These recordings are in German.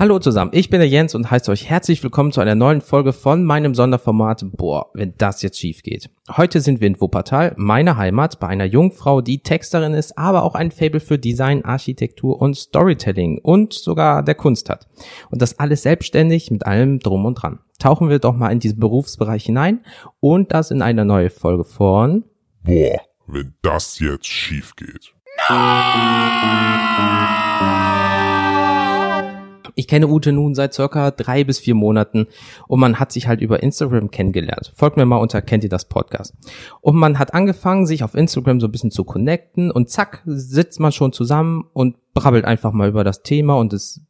Hallo zusammen, ich bin der Jens und heiße euch herzlich willkommen zu einer neuen Folge von meinem Sonderformat Boah, wenn das jetzt schief geht. Heute sind wir in Wuppertal, meiner Heimat, bei einer Jungfrau, die Texterin ist, aber auch ein Fable für Design, Architektur und Storytelling und sogar der Kunst hat. Und das alles selbstständig mit allem drum und dran. Tauchen wir doch mal in diesen Berufsbereich hinein und das in eine neue Folge von Boah, wenn das jetzt schief geht. Ich kenne Ute nun seit circa drei bis vier Monaten und man hat sich halt über Instagram kennengelernt. Folgt mir mal unter Kennt ihr das Podcast. Und man hat angefangen, sich auf Instagram so ein bisschen zu connecten und zack, sitzt man schon zusammen und brabbelt einfach mal über das Thema und es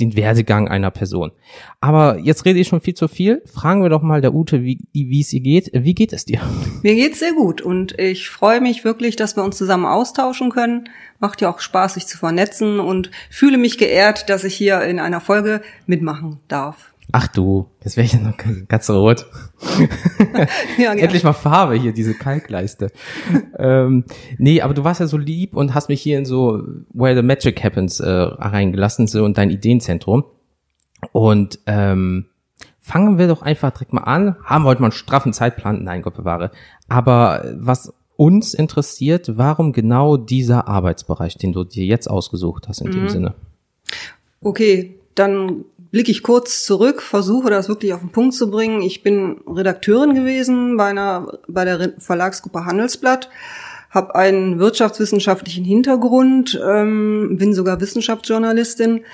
den Werdegang einer Person. Aber jetzt rede ich schon viel zu viel. Fragen wir doch mal der Ute, wie, es ihr geht. Wie geht es dir? Mir geht's sehr gut und ich freue mich wirklich, dass wir uns zusammen austauschen können. Macht ja auch Spaß, sich zu vernetzen und fühle mich geehrt, dass ich hier in einer Folge mitmachen darf. Ach du, jetzt wäre ich ja noch ganz rot. ja, Endlich mal Farbe hier, diese Kalkleiste. ähm, nee, aber du warst ja so lieb und hast mich hier in so Where the Magic Happens äh, reingelassen, so in dein Ideenzentrum. Und ähm, fangen wir doch einfach direkt mal an. Haben wir heute mal einen straffen Zeitplan? Nein, Gott bewahre. Aber was uns interessiert, warum genau dieser Arbeitsbereich, den du dir jetzt ausgesucht hast in mhm. dem Sinne? Okay, dann blicke ich kurz zurück, versuche das wirklich auf den Punkt zu bringen. Ich bin Redakteurin gewesen bei einer bei der Verlagsgruppe Handelsblatt, habe einen wirtschaftswissenschaftlichen Hintergrund, ähm, bin sogar Wissenschaftsjournalistin.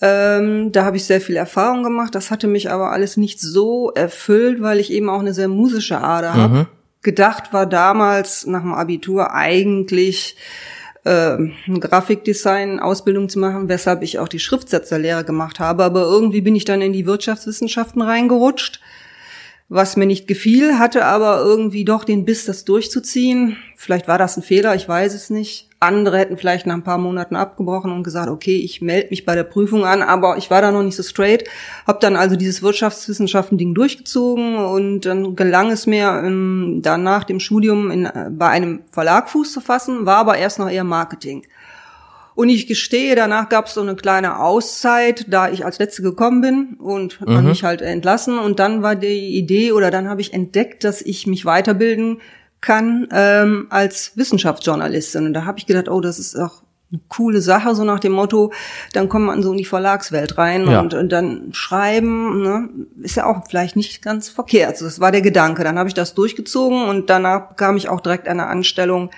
Ähm, da habe ich sehr viel Erfahrung gemacht. Das hatte mich aber alles nicht so erfüllt, weil ich eben auch eine sehr musische Ader mhm. habe. Gedacht war damals nach dem Abitur eigentlich äh, Grafikdesign-Ausbildung zu machen, weshalb ich auch die Schriftsetzerlehre gemacht habe. Aber irgendwie bin ich dann in die Wirtschaftswissenschaften reingerutscht was mir nicht gefiel, hatte aber irgendwie doch den Biss, das durchzuziehen. Vielleicht war das ein Fehler, ich weiß es nicht. Andere hätten vielleicht nach ein paar Monaten abgebrochen und gesagt, okay, ich melde mich bei der Prüfung an, aber ich war da noch nicht so straight. Hab dann also dieses Wirtschaftswissenschaften-Ding durchgezogen und dann gelang es mir, ähm, dann nach dem Studium in, äh, bei einem Verlag Fuß zu fassen, war aber erst noch eher Marketing. Und ich gestehe, danach gab es so eine kleine Auszeit, da ich als Letzte gekommen bin und mhm. mich halt entlassen. Und dann war die Idee oder dann habe ich entdeckt, dass ich mich weiterbilden kann ähm, als Wissenschaftsjournalistin. Und da habe ich gedacht, oh, das ist auch eine coole Sache, so nach dem Motto, dann kommt man so in die Verlagswelt rein ja. und, und, dann schreiben, ne, ist ja auch vielleicht nicht ganz verkehrt. Also das war der Gedanke. Dann habe ich das durchgezogen und danach bekam ich auch direkt eine Anstellung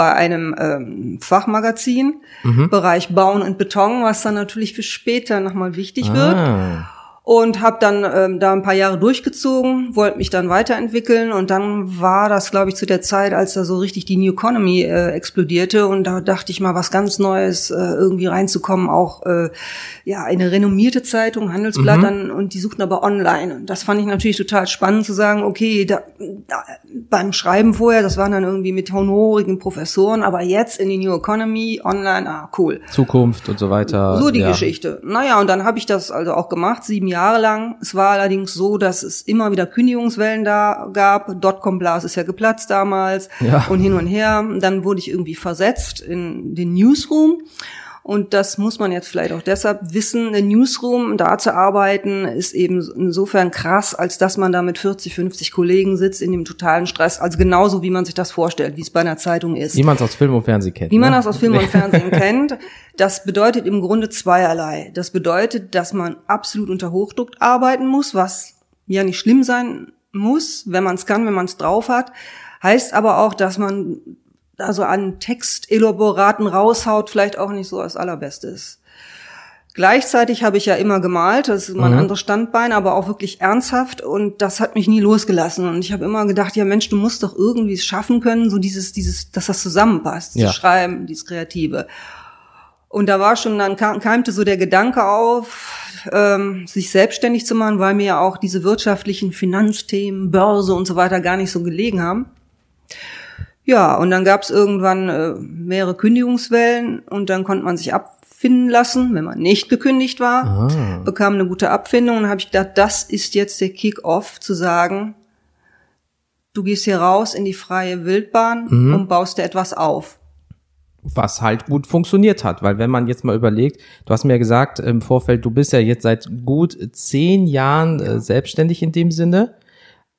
bei einem ähm, Fachmagazin, mhm. Bereich Bauen und Beton, was dann natürlich für später nochmal wichtig ah. wird und habe dann ähm, da ein paar Jahre durchgezogen, wollte mich dann weiterentwickeln und dann war das, glaube ich, zu der Zeit, als da so richtig die New Economy äh, explodierte und da dachte ich mal, was ganz Neues äh, irgendwie reinzukommen, auch äh, ja eine renommierte Zeitung, Handelsblatt, mhm. dann, und die suchten aber online. Und das fand ich natürlich total spannend zu sagen, okay, da, da, beim Schreiben vorher, das waren dann irgendwie mit honorigen Professoren, aber jetzt in die New Economy, online, ah cool. Zukunft und so weiter. So die ja. Geschichte. Naja, und dann habe ich das also auch gemacht, sieben Jahre lang. Es war allerdings so, dass es immer wieder Kündigungswellen da gab. Dotcom-Blase ist ja geplatzt damals ja. und hin und her. Dann wurde ich irgendwie versetzt in den Newsroom. Und das muss man jetzt vielleicht auch deshalb wissen. Ein Newsroom, da zu arbeiten, ist eben insofern krass, als dass man da mit 40, 50 Kollegen sitzt in dem totalen Stress. Also genauso, wie man sich das vorstellt, wie es bei einer Zeitung ist. Wie man es aus Film und Fernsehen kennt. Wie ne? man das aus Film und Fernsehen kennt. Das bedeutet im Grunde zweierlei. Das bedeutet, dass man absolut unter Hochdruck arbeiten muss, was ja nicht schlimm sein muss, wenn man es kann, wenn man es drauf hat. Heißt aber auch, dass man also an Textelaboraten raushaut, vielleicht auch nicht so das Allerbeste ist. Gleichzeitig habe ich ja immer gemalt, das ist mein mhm. anderes Standbein, aber auch wirklich ernsthaft und das hat mich nie losgelassen und ich habe immer gedacht, ja Mensch, du musst doch irgendwie es schaffen können, so dieses, dieses, dass das zusammenpasst, ja. zu schreiben, dieses Kreative. Und da war schon, dann keimte so der Gedanke auf, ähm, sich selbstständig zu machen, weil mir ja auch diese wirtschaftlichen Finanzthemen, Börse und so weiter gar nicht so gelegen haben. Ja, und dann gab es irgendwann äh, mehrere Kündigungswellen und dann konnte man sich abfinden lassen, wenn man nicht gekündigt war, ah. bekam eine gute Abfindung und habe ich gedacht, das ist jetzt der Kick-off zu sagen, du gehst hier raus in die freie Wildbahn mhm. und baust dir etwas auf. was halt gut funktioniert hat. Weil wenn man jetzt mal überlegt, du hast mir ja gesagt im Vorfeld, du bist ja jetzt seit gut zehn Jahren äh, selbstständig in dem Sinne.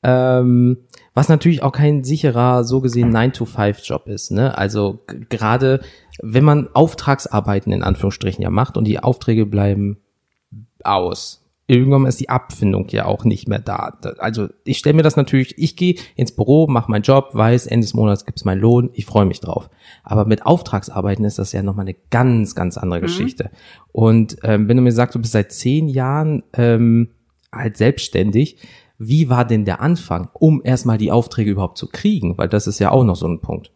Ähm, was natürlich auch kein sicherer, so gesehen 9-to-5-Job ist. Ne? Also gerade wenn man Auftragsarbeiten in Anführungsstrichen ja macht und die Aufträge bleiben aus. Irgendwann ist die Abfindung ja auch nicht mehr da. Also ich stelle mir das natürlich, ich gehe ins Büro, mache meinen Job, weiß, Ende des Monats gibt's meinen Lohn, ich freue mich drauf. Aber mit Auftragsarbeiten ist das ja nochmal eine ganz, ganz andere mhm. Geschichte. Und ähm, wenn du mir sagst, du bist seit zehn Jahren ähm, halt selbstständig, wie war denn der Anfang, um erstmal die Aufträge überhaupt zu kriegen? Weil das ist ja auch noch so ein Punkt.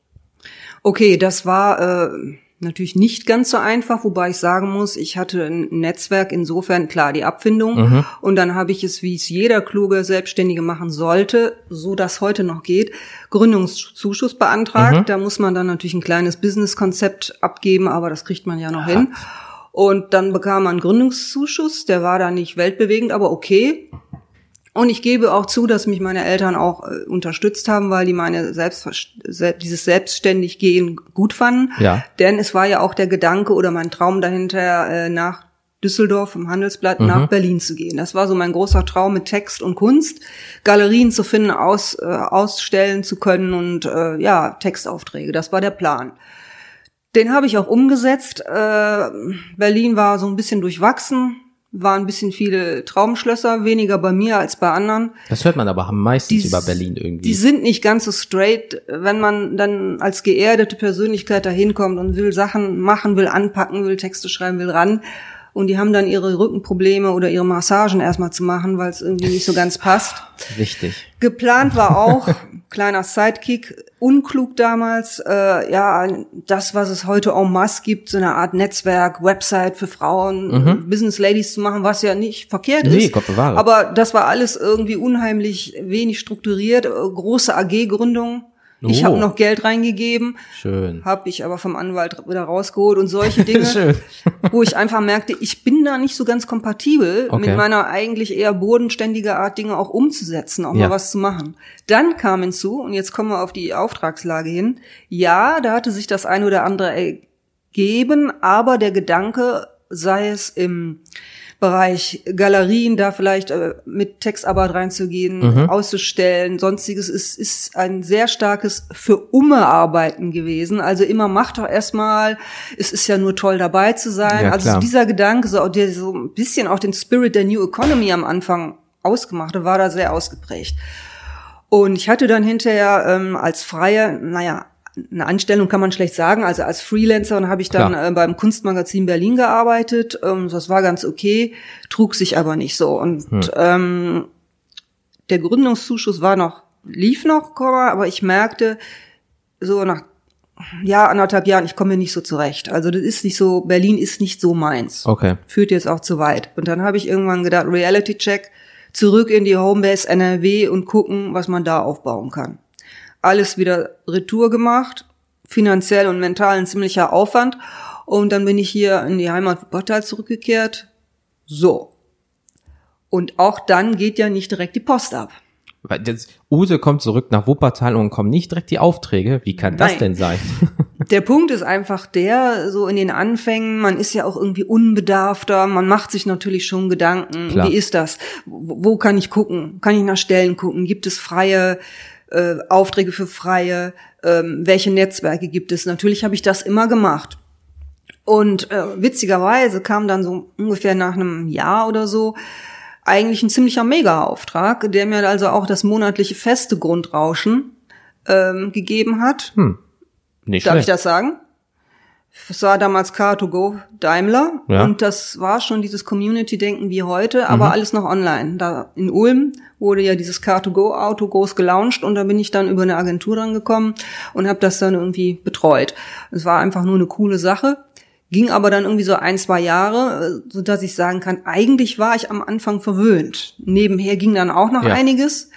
Okay, das war äh, natürlich nicht ganz so einfach, wobei ich sagen muss, ich hatte ein Netzwerk insofern klar die Abfindung mhm. und dann habe ich es, wie es jeder kluge Selbstständige machen sollte, so das heute noch geht, Gründungszuschuss beantragt. Mhm. Da muss man dann natürlich ein kleines Businesskonzept abgeben, aber das kriegt man ja noch ja. hin. Und dann bekam man einen Gründungszuschuss, der war da nicht weltbewegend, aber okay. Und ich gebe auch zu, dass mich meine Eltern auch äh, unterstützt haben, weil die meine Selbst, dieses selbstständig gehen gut fanden. Ja. Denn es war ja auch der Gedanke oder mein Traum dahinter, äh, nach Düsseldorf im Handelsblatt mhm. nach Berlin zu gehen. Das war so mein großer Traum mit Text und Kunst, Galerien zu finden, aus, äh, ausstellen zu können und äh, ja, Textaufträge. Das war der Plan. Den habe ich auch umgesetzt. Äh, Berlin war so ein bisschen durchwachsen waren ein bisschen viele Traumschlösser, weniger bei mir als bei anderen. Das hört man aber meistens die, über Berlin irgendwie. Die sind nicht ganz so straight, wenn man dann als geerdete Persönlichkeit da hinkommt und will Sachen machen, will anpacken, will Texte schreiben, will ran. Und die haben dann ihre Rückenprobleme oder ihre Massagen erstmal zu machen, weil es irgendwie nicht so ganz passt. Richtig. Geplant war auch, kleiner Sidekick, unklug damals, äh, ja, das, was es heute en masse gibt, so eine Art Netzwerk, Website für Frauen, mhm. Business Ladies zu machen, was ja nicht verkehrt nee, ist. Gott bewahre. Aber das war alles irgendwie unheimlich wenig strukturiert, große AG-Gründung ich oh. habe noch Geld reingegeben, schön, habe ich aber vom Anwalt wieder rausgeholt und solche Dinge, wo ich einfach merkte, ich bin da nicht so ganz kompatibel okay. mit meiner eigentlich eher bodenständige Art Dinge auch umzusetzen, auch ja. mal was zu machen. Dann kam hinzu und jetzt kommen wir auf die Auftragslage hin. Ja, da hatte sich das eine oder andere ergeben, aber der Gedanke, sei es im Bereich Galerien da vielleicht äh, mit Textarbeit reinzugehen, mhm. auszustellen, sonstiges ist, ist ein sehr starkes für Umme arbeiten gewesen. Also immer macht doch erstmal, es ist ja nur toll dabei zu sein. Ja, also so dieser Gedanke, so, der so ein bisschen auch den Spirit der New Economy am Anfang ausgemacht war da sehr ausgeprägt. Und ich hatte dann hinterher ähm, als Freie, naja, eine Anstellung kann man schlecht sagen. Also als Freelancer habe ich dann äh, beim Kunstmagazin Berlin gearbeitet. Ähm, das war ganz okay, trug sich aber nicht so. Und hm. ähm, der Gründungszuschuss war noch, lief noch, aber ich merkte so nach ja, anderthalb Jahren, ich komme nicht so zurecht. Also das ist nicht so, Berlin ist nicht so meins. Okay. Führt jetzt auch zu weit. Und dann habe ich irgendwann gedacht, Reality Check, zurück in die Homebase NRW und gucken, was man da aufbauen kann alles wieder retour gemacht, finanziell und mental ein ziemlicher Aufwand. Und dann bin ich hier in die Heimat Wuppertal zurückgekehrt. So. Und auch dann geht ja nicht direkt die Post ab. Jetzt, Use kommt zurück nach Wuppertal und kommen nicht direkt die Aufträge. Wie kann das Nein. denn sein? Der Punkt ist einfach der, so in den Anfängen, man ist ja auch irgendwie unbedarfter, man macht sich natürlich schon Gedanken, Klar. wie ist das? Wo, wo kann ich gucken? Kann ich nach Stellen gucken? Gibt es freie äh, Aufträge für Freie, ähm, welche Netzwerke gibt es. Natürlich habe ich das immer gemacht. Und äh, witzigerweise kam dann so ungefähr nach einem Jahr oder so eigentlich ein ziemlicher Mega-Auftrag, der mir also auch das monatliche feste Grundrauschen ähm, gegeben hat. Hm. Nicht Darf schlecht. ich das sagen? Es war damals Car2Go Daimler ja. und das war schon dieses Community-Denken wie heute, aber mhm. alles noch online. Da in Ulm wurde ja dieses Car2Go Auto groß gelauncht und da bin ich dann über eine Agentur dran gekommen und habe das dann irgendwie betreut. Es war einfach nur eine coole Sache. Ging aber dann irgendwie so ein, zwei Jahre, so dass ich sagen kann, eigentlich war ich am Anfang verwöhnt. Nebenher ging dann auch noch ja. einiges.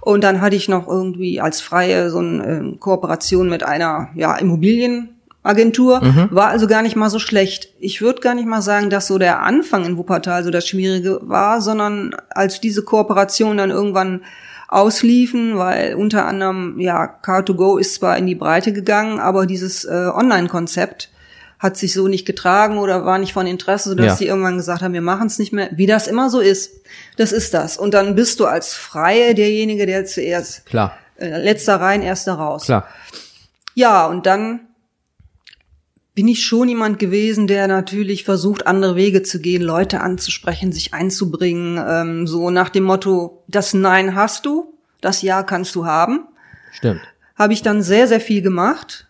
Und dann hatte ich noch irgendwie als Freie so eine äh, Kooperation mit einer ja, Immobilien Agentur, mhm. war also gar nicht mal so schlecht. Ich würde gar nicht mal sagen, dass so der Anfang in Wuppertal so das Schwierige war, sondern als diese Kooperation dann irgendwann ausliefen, weil unter anderem, ja, Car2Go ist zwar in die Breite gegangen, aber dieses äh, Online-Konzept hat sich so nicht getragen oder war nicht von Interesse, sodass ja. sie irgendwann gesagt haben, wir machen es nicht mehr. Wie das immer so ist, das ist das. Und dann bist du als Freie derjenige, der zuerst Klar. Äh, letzter rein, erster raus. Klar. Ja, und dann bin ich schon jemand gewesen, der natürlich versucht, andere Wege zu gehen, Leute anzusprechen, sich einzubringen, ähm, so nach dem Motto, das Nein hast du, das Ja kannst du haben. Stimmt. Habe ich dann sehr, sehr viel gemacht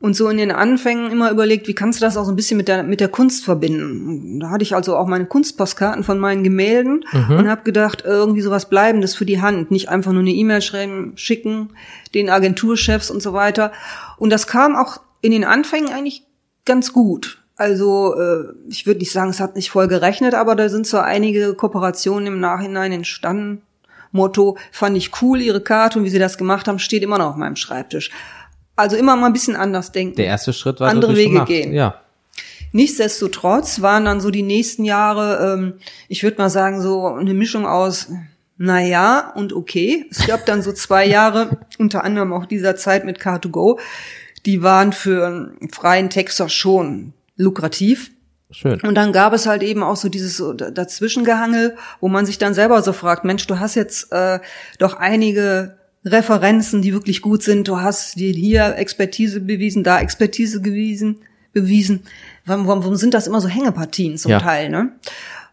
und so in den Anfängen immer überlegt, wie kannst du das auch so ein bisschen mit der, mit der Kunst verbinden. Da hatte ich also auch meine Kunstpostkarten von meinen Gemälden mhm. und habe gedacht, irgendwie sowas Bleibendes für die Hand, nicht einfach nur eine E-Mail schreiben, schicken, den Agenturchefs und so weiter. Und das kam auch in den Anfängen eigentlich ganz gut. Also äh, ich würde nicht sagen, es hat nicht voll gerechnet, aber da sind so einige Kooperationen im Nachhinein entstanden. Motto fand ich cool, ihre Karte und wie sie das gemacht haben, steht immer noch auf meinem Schreibtisch. Also immer mal ein bisschen anders denken. Der erste Schritt war andere Wege gemacht. gehen. Ja. Nichtsdestotrotz waren dann so die nächsten Jahre, ähm, ich würde mal sagen, so eine Mischung aus naja und okay. Es gab dann so zwei Jahre, unter anderem auch dieser Zeit mit Car2Go, die waren für einen freien Texter schon lukrativ. Schön. Und dann gab es halt eben auch so dieses Dazwischengehangel, wo man sich dann selber so fragt, Mensch, du hast jetzt äh, doch einige Referenzen, die wirklich gut sind. Du hast dir hier Expertise bewiesen, da Expertise bewiesen, bewiesen. Warum, warum sind das immer so Hängepartien zum ja. Teil, ne?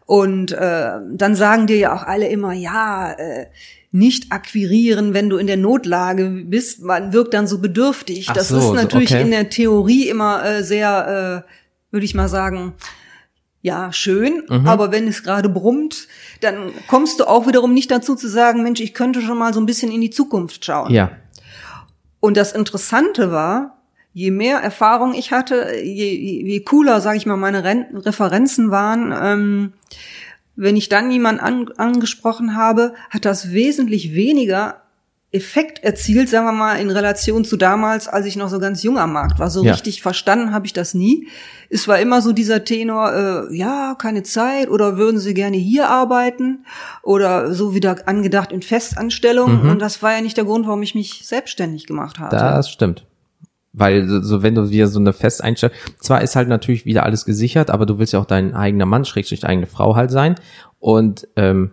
Und äh, dann sagen dir ja auch alle immer, ja, äh, nicht akquirieren, wenn du in der Notlage bist. Man wirkt dann so bedürftig. Ach das so, ist natürlich okay. in der Theorie immer äh, sehr, äh, würde ich mal sagen, ja, schön, mhm. aber wenn es gerade brummt, dann kommst du auch wiederum nicht dazu zu sagen, Mensch, ich könnte schon mal so ein bisschen in die Zukunft schauen. Ja. Und das Interessante war, je mehr Erfahrung ich hatte, je, je cooler, sage ich mal, meine Ren Referenzen waren, ähm, wenn ich dann jemanden an, angesprochen habe, hat das wesentlich weniger Effekt erzielt, sagen wir mal, in Relation zu damals, als ich noch so ganz jung am Markt war. So ja. richtig verstanden habe ich das nie. Es war immer so dieser Tenor, äh, ja, keine Zeit oder würden Sie gerne hier arbeiten oder so wieder angedacht in Festanstellung. Mhm. Und das war ja nicht der Grund, warum ich mich selbstständig gemacht habe. Das stimmt. Weil so wenn du wieder so eine Festeinstellung, zwar ist halt natürlich wieder alles gesichert, aber du willst ja auch dein eigener Mann, schrägstrich eigene Frau halt sein. Und ähm,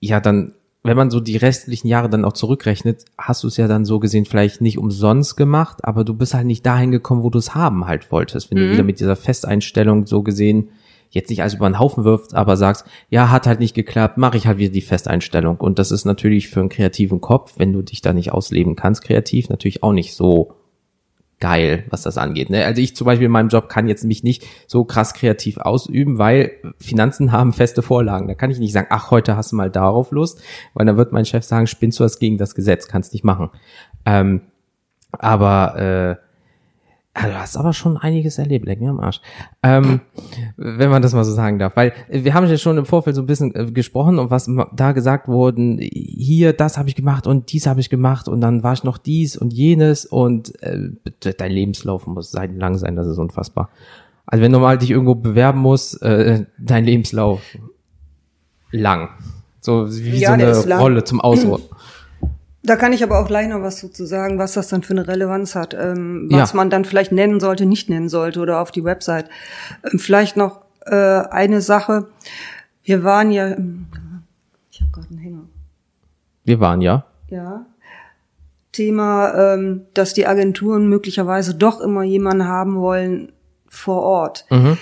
ja, dann, wenn man so die restlichen Jahre dann auch zurückrechnet, hast du es ja dann so gesehen vielleicht nicht umsonst gemacht, aber du bist halt nicht dahin gekommen, wo du es haben halt wolltest. Wenn mhm. du wieder mit dieser Festeinstellung so gesehen jetzt nicht alles über den Haufen wirft, aber sagst, ja, hat halt nicht geklappt, mache ich halt wieder die Festeinstellung. Und das ist natürlich für einen kreativen Kopf, wenn du dich da nicht ausleben kannst, kreativ, natürlich auch nicht so geil, was das angeht. Ne? Also ich zum Beispiel in meinem Job kann jetzt mich nicht so krass kreativ ausüben, weil Finanzen haben feste Vorlagen. Da kann ich nicht sagen, ach, heute hast du mal darauf Lust, weil dann wird mein Chef sagen, spinnst du was gegen das Gesetz, kannst nicht machen. Ähm, aber äh, ja, du hast aber schon einiges erlebt, leck mir am Arsch. Ähm, wenn man das mal so sagen darf. Weil wir haben ja schon im Vorfeld so ein bisschen äh, gesprochen und was da gesagt wurden, hier, das habe ich gemacht und dies habe ich gemacht und dann war ich noch dies und jenes und äh, dein Lebenslauf muss lang sein, das ist unfassbar. Also wenn du mal dich irgendwo bewerben musst, äh, dein Lebenslauf lang. So wie ja, so eine Rolle zum Ausruhen. Da kann ich aber auch gleich noch was dazu sagen, was das dann für eine Relevanz hat, ähm, was ja. man dann vielleicht nennen sollte, nicht nennen sollte oder auf die Website. Ähm, vielleicht noch äh, eine Sache. Wir waren ja, ich habe gerade einen Hänger. Wir waren ja. Ja. Thema, ähm, dass die Agenturen möglicherweise doch immer jemanden haben wollen vor Ort. Mhm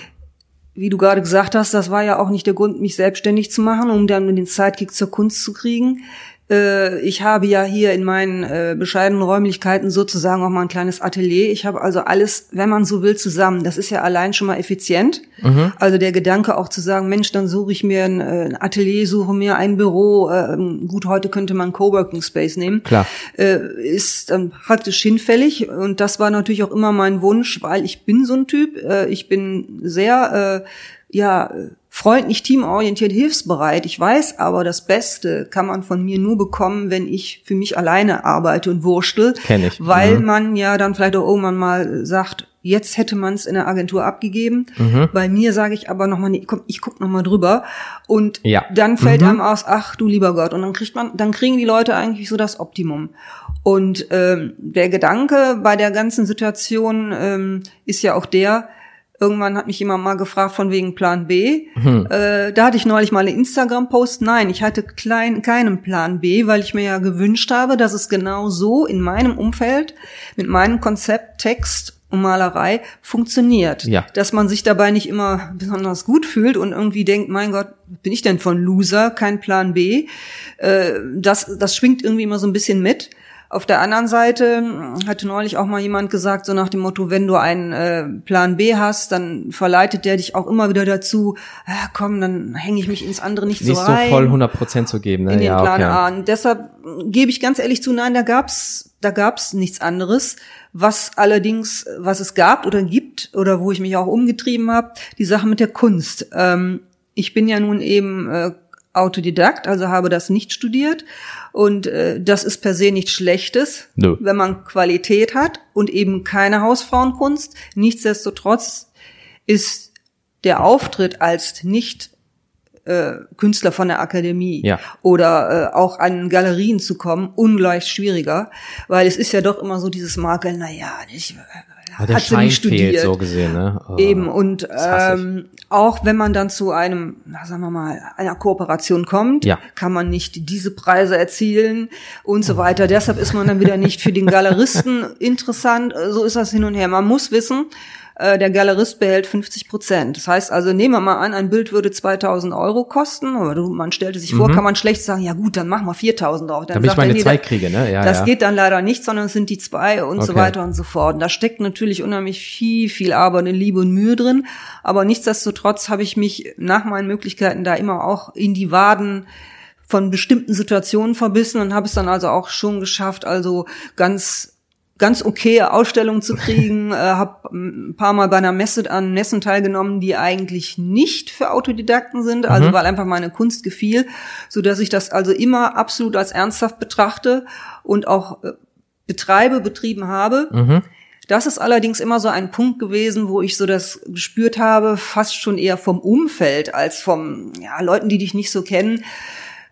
wie du gerade gesagt hast, das war ja auch nicht der Grund, mich selbstständig zu machen, um dann den Sidekick zur Kunst zu kriegen. Äh, ich habe ja hier in meinen äh, bescheidenen Räumlichkeiten sozusagen auch mal ein kleines Atelier. Ich habe also alles, wenn man so will, zusammen. Das ist ja allein schon mal effizient. Mhm. Also der Gedanke auch zu sagen, Mensch, dann suche ich mir ein, äh, ein Atelier, suche mir ein Büro. Äh, gut, heute könnte man Coworking Space nehmen. Klar. Ist ähm, praktisch hinfällig. Und das war natürlich auch immer mein Wunsch, weil ich bin so ein Typ. Ich bin sehr, ja, freundlich, teamorientiert, hilfsbereit. Ich weiß aber, das Beste kann man von mir nur bekommen, wenn ich für mich alleine arbeite und wurschtel. Kenn ich. Weil mhm. man ja dann vielleicht auch irgendwann mal sagt, jetzt hätte man es in der Agentur abgegeben. Mhm. Bei mir sage ich aber nochmal, nee, komm, ich guck nochmal drüber. Und ja. dann fällt mhm. einem aus, ach du lieber Gott. Und dann kriegt man, dann kriegen die Leute eigentlich so das Optimum. Und ähm, der Gedanke bei der ganzen Situation ähm, ist ja auch der, Irgendwann hat mich jemand mal gefragt von wegen Plan B. Hm. Äh, da hatte ich neulich mal einen Instagram-Post. Nein, ich hatte klein, keinen Plan B, weil ich mir ja gewünscht habe, dass es genau so in meinem Umfeld mit meinem Konzept Text und Malerei funktioniert. Ja. Dass man sich dabei nicht immer besonders gut fühlt und irgendwie denkt, mein Gott, bin ich denn von Loser, kein Plan B. Äh, das, das schwingt irgendwie immer so ein bisschen mit. Auf der anderen Seite hm, hatte neulich auch mal jemand gesagt, so nach dem Motto, wenn du einen äh, Plan B hast, dann verleitet der dich auch immer wieder dazu, ah, komm, dann hänge ich mich ins andere nicht, nicht so rein. Nicht so voll 100 Prozent zu geben, ne? In den ja, Plan okay. A. Und deshalb gebe ich ganz ehrlich zu, nein, da gab's, da gab's nichts anderes. Was allerdings, was es gab oder gibt oder wo ich mich auch umgetrieben habe, die Sache mit der Kunst. Ähm, ich bin ja nun eben äh, Autodidakt, also habe das nicht studiert. Und äh, das ist per se nichts Schlechtes, no. wenn man Qualität hat und eben keine Hausfrauenkunst. Nichtsdestotrotz ist der Auftritt als nicht äh, Künstler von der Akademie ja. oder äh, auch an Galerien zu kommen ungleich schwieriger, weil es ist ja doch immer so dieses Makel, na ja, ich der hat Schein sie nicht studiert. Fehlt, so gesehen, ne? Oh, Eben und ähm, auch wenn man dann zu einem, na, sagen wir mal, einer Kooperation kommt, ja. kann man nicht diese Preise erzielen und so weiter. Deshalb ist man dann wieder nicht für den Galeristen interessant. So ist das hin und her. Man muss wissen, äh, der Galerist behält 50 Prozent. Das heißt also, nehmen wir mal an, ein Bild würde 2000 Euro kosten, oder man stellte sich vor, mhm. kann man schlecht sagen, ja gut, dann machen wir 4000 drauf. Dann Damit ich meine nee, zwei kriege, ne? Ja, das ja. geht dann leider nicht, sondern es sind die zwei und okay. so weiter und so fort. Und da steckt natürlich unheimlich viel, viel Arbeit und Liebe und Mühe drin. Aber nichtsdestotrotz habe ich mich nach meinen Möglichkeiten da immer auch in die Waden von bestimmten Situationen verbissen und habe es dann also auch schon geschafft, also ganz ganz okay Ausstellungen zu kriegen, äh, habe ein paar Mal bei einer Messe an Messen teilgenommen, die eigentlich nicht für Autodidakten sind, also mhm. weil einfach meine Kunst gefiel, so dass ich das also immer absolut als ernsthaft betrachte und auch äh, betreibe, betrieben habe. Mhm. Das ist allerdings immer so ein Punkt gewesen, wo ich so das gespürt habe, fast schon eher vom Umfeld als vom ja, Leuten, die dich nicht so kennen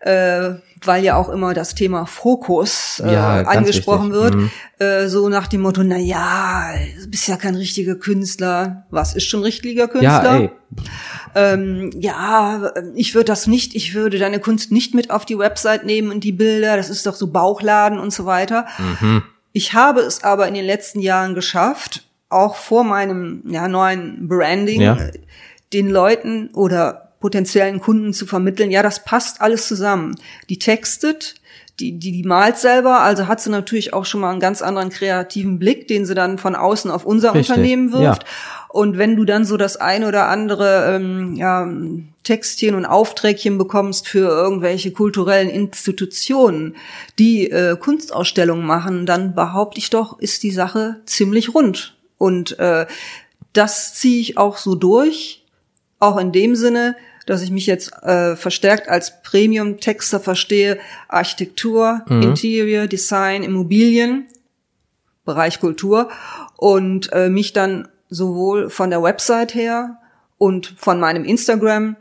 äh, weil ja auch immer das Thema Fokus äh, ja, angesprochen wichtig. wird, mhm. äh, so nach dem Motto, na ja, du bist ja kein richtiger Künstler. Was ist schon richtiger Künstler? Ja, ähm, ja ich würde das nicht, ich würde deine Kunst nicht mit auf die Website nehmen und die Bilder, das ist doch so Bauchladen und so weiter. Mhm. Ich habe es aber in den letzten Jahren geschafft, auch vor meinem ja, neuen Branding, ja. den Leuten oder potenziellen Kunden zu vermitteln, ja, das passt alles zusammen. Die textet, die, die, die malt selber, also hat sie natürlich auch schon mal einen ganz anderen kreativen Blick, den sie dann von außen auf unser Richtig. Unternehmen wirft. Ja. Und wenn du dann so das ein oder andere ähm, ja, Textchen und Aufträgchen bekommst für irgendwelche kulturellen Institutionen, die äh, Kunstausstellungen machen, dann behaupte ich doch, ist die Sache ziemlich rund. Und äh, das ziehe ich auch so durch auch in dem Sinne, dass ich mich jetzt äh, verstärkt als Premium-Texter verstehe, Architektur, mhm. Interior, Design, Immobilien, Bereich Kultur und äh, mich dann sowohl von der Website her und von meinem Instagram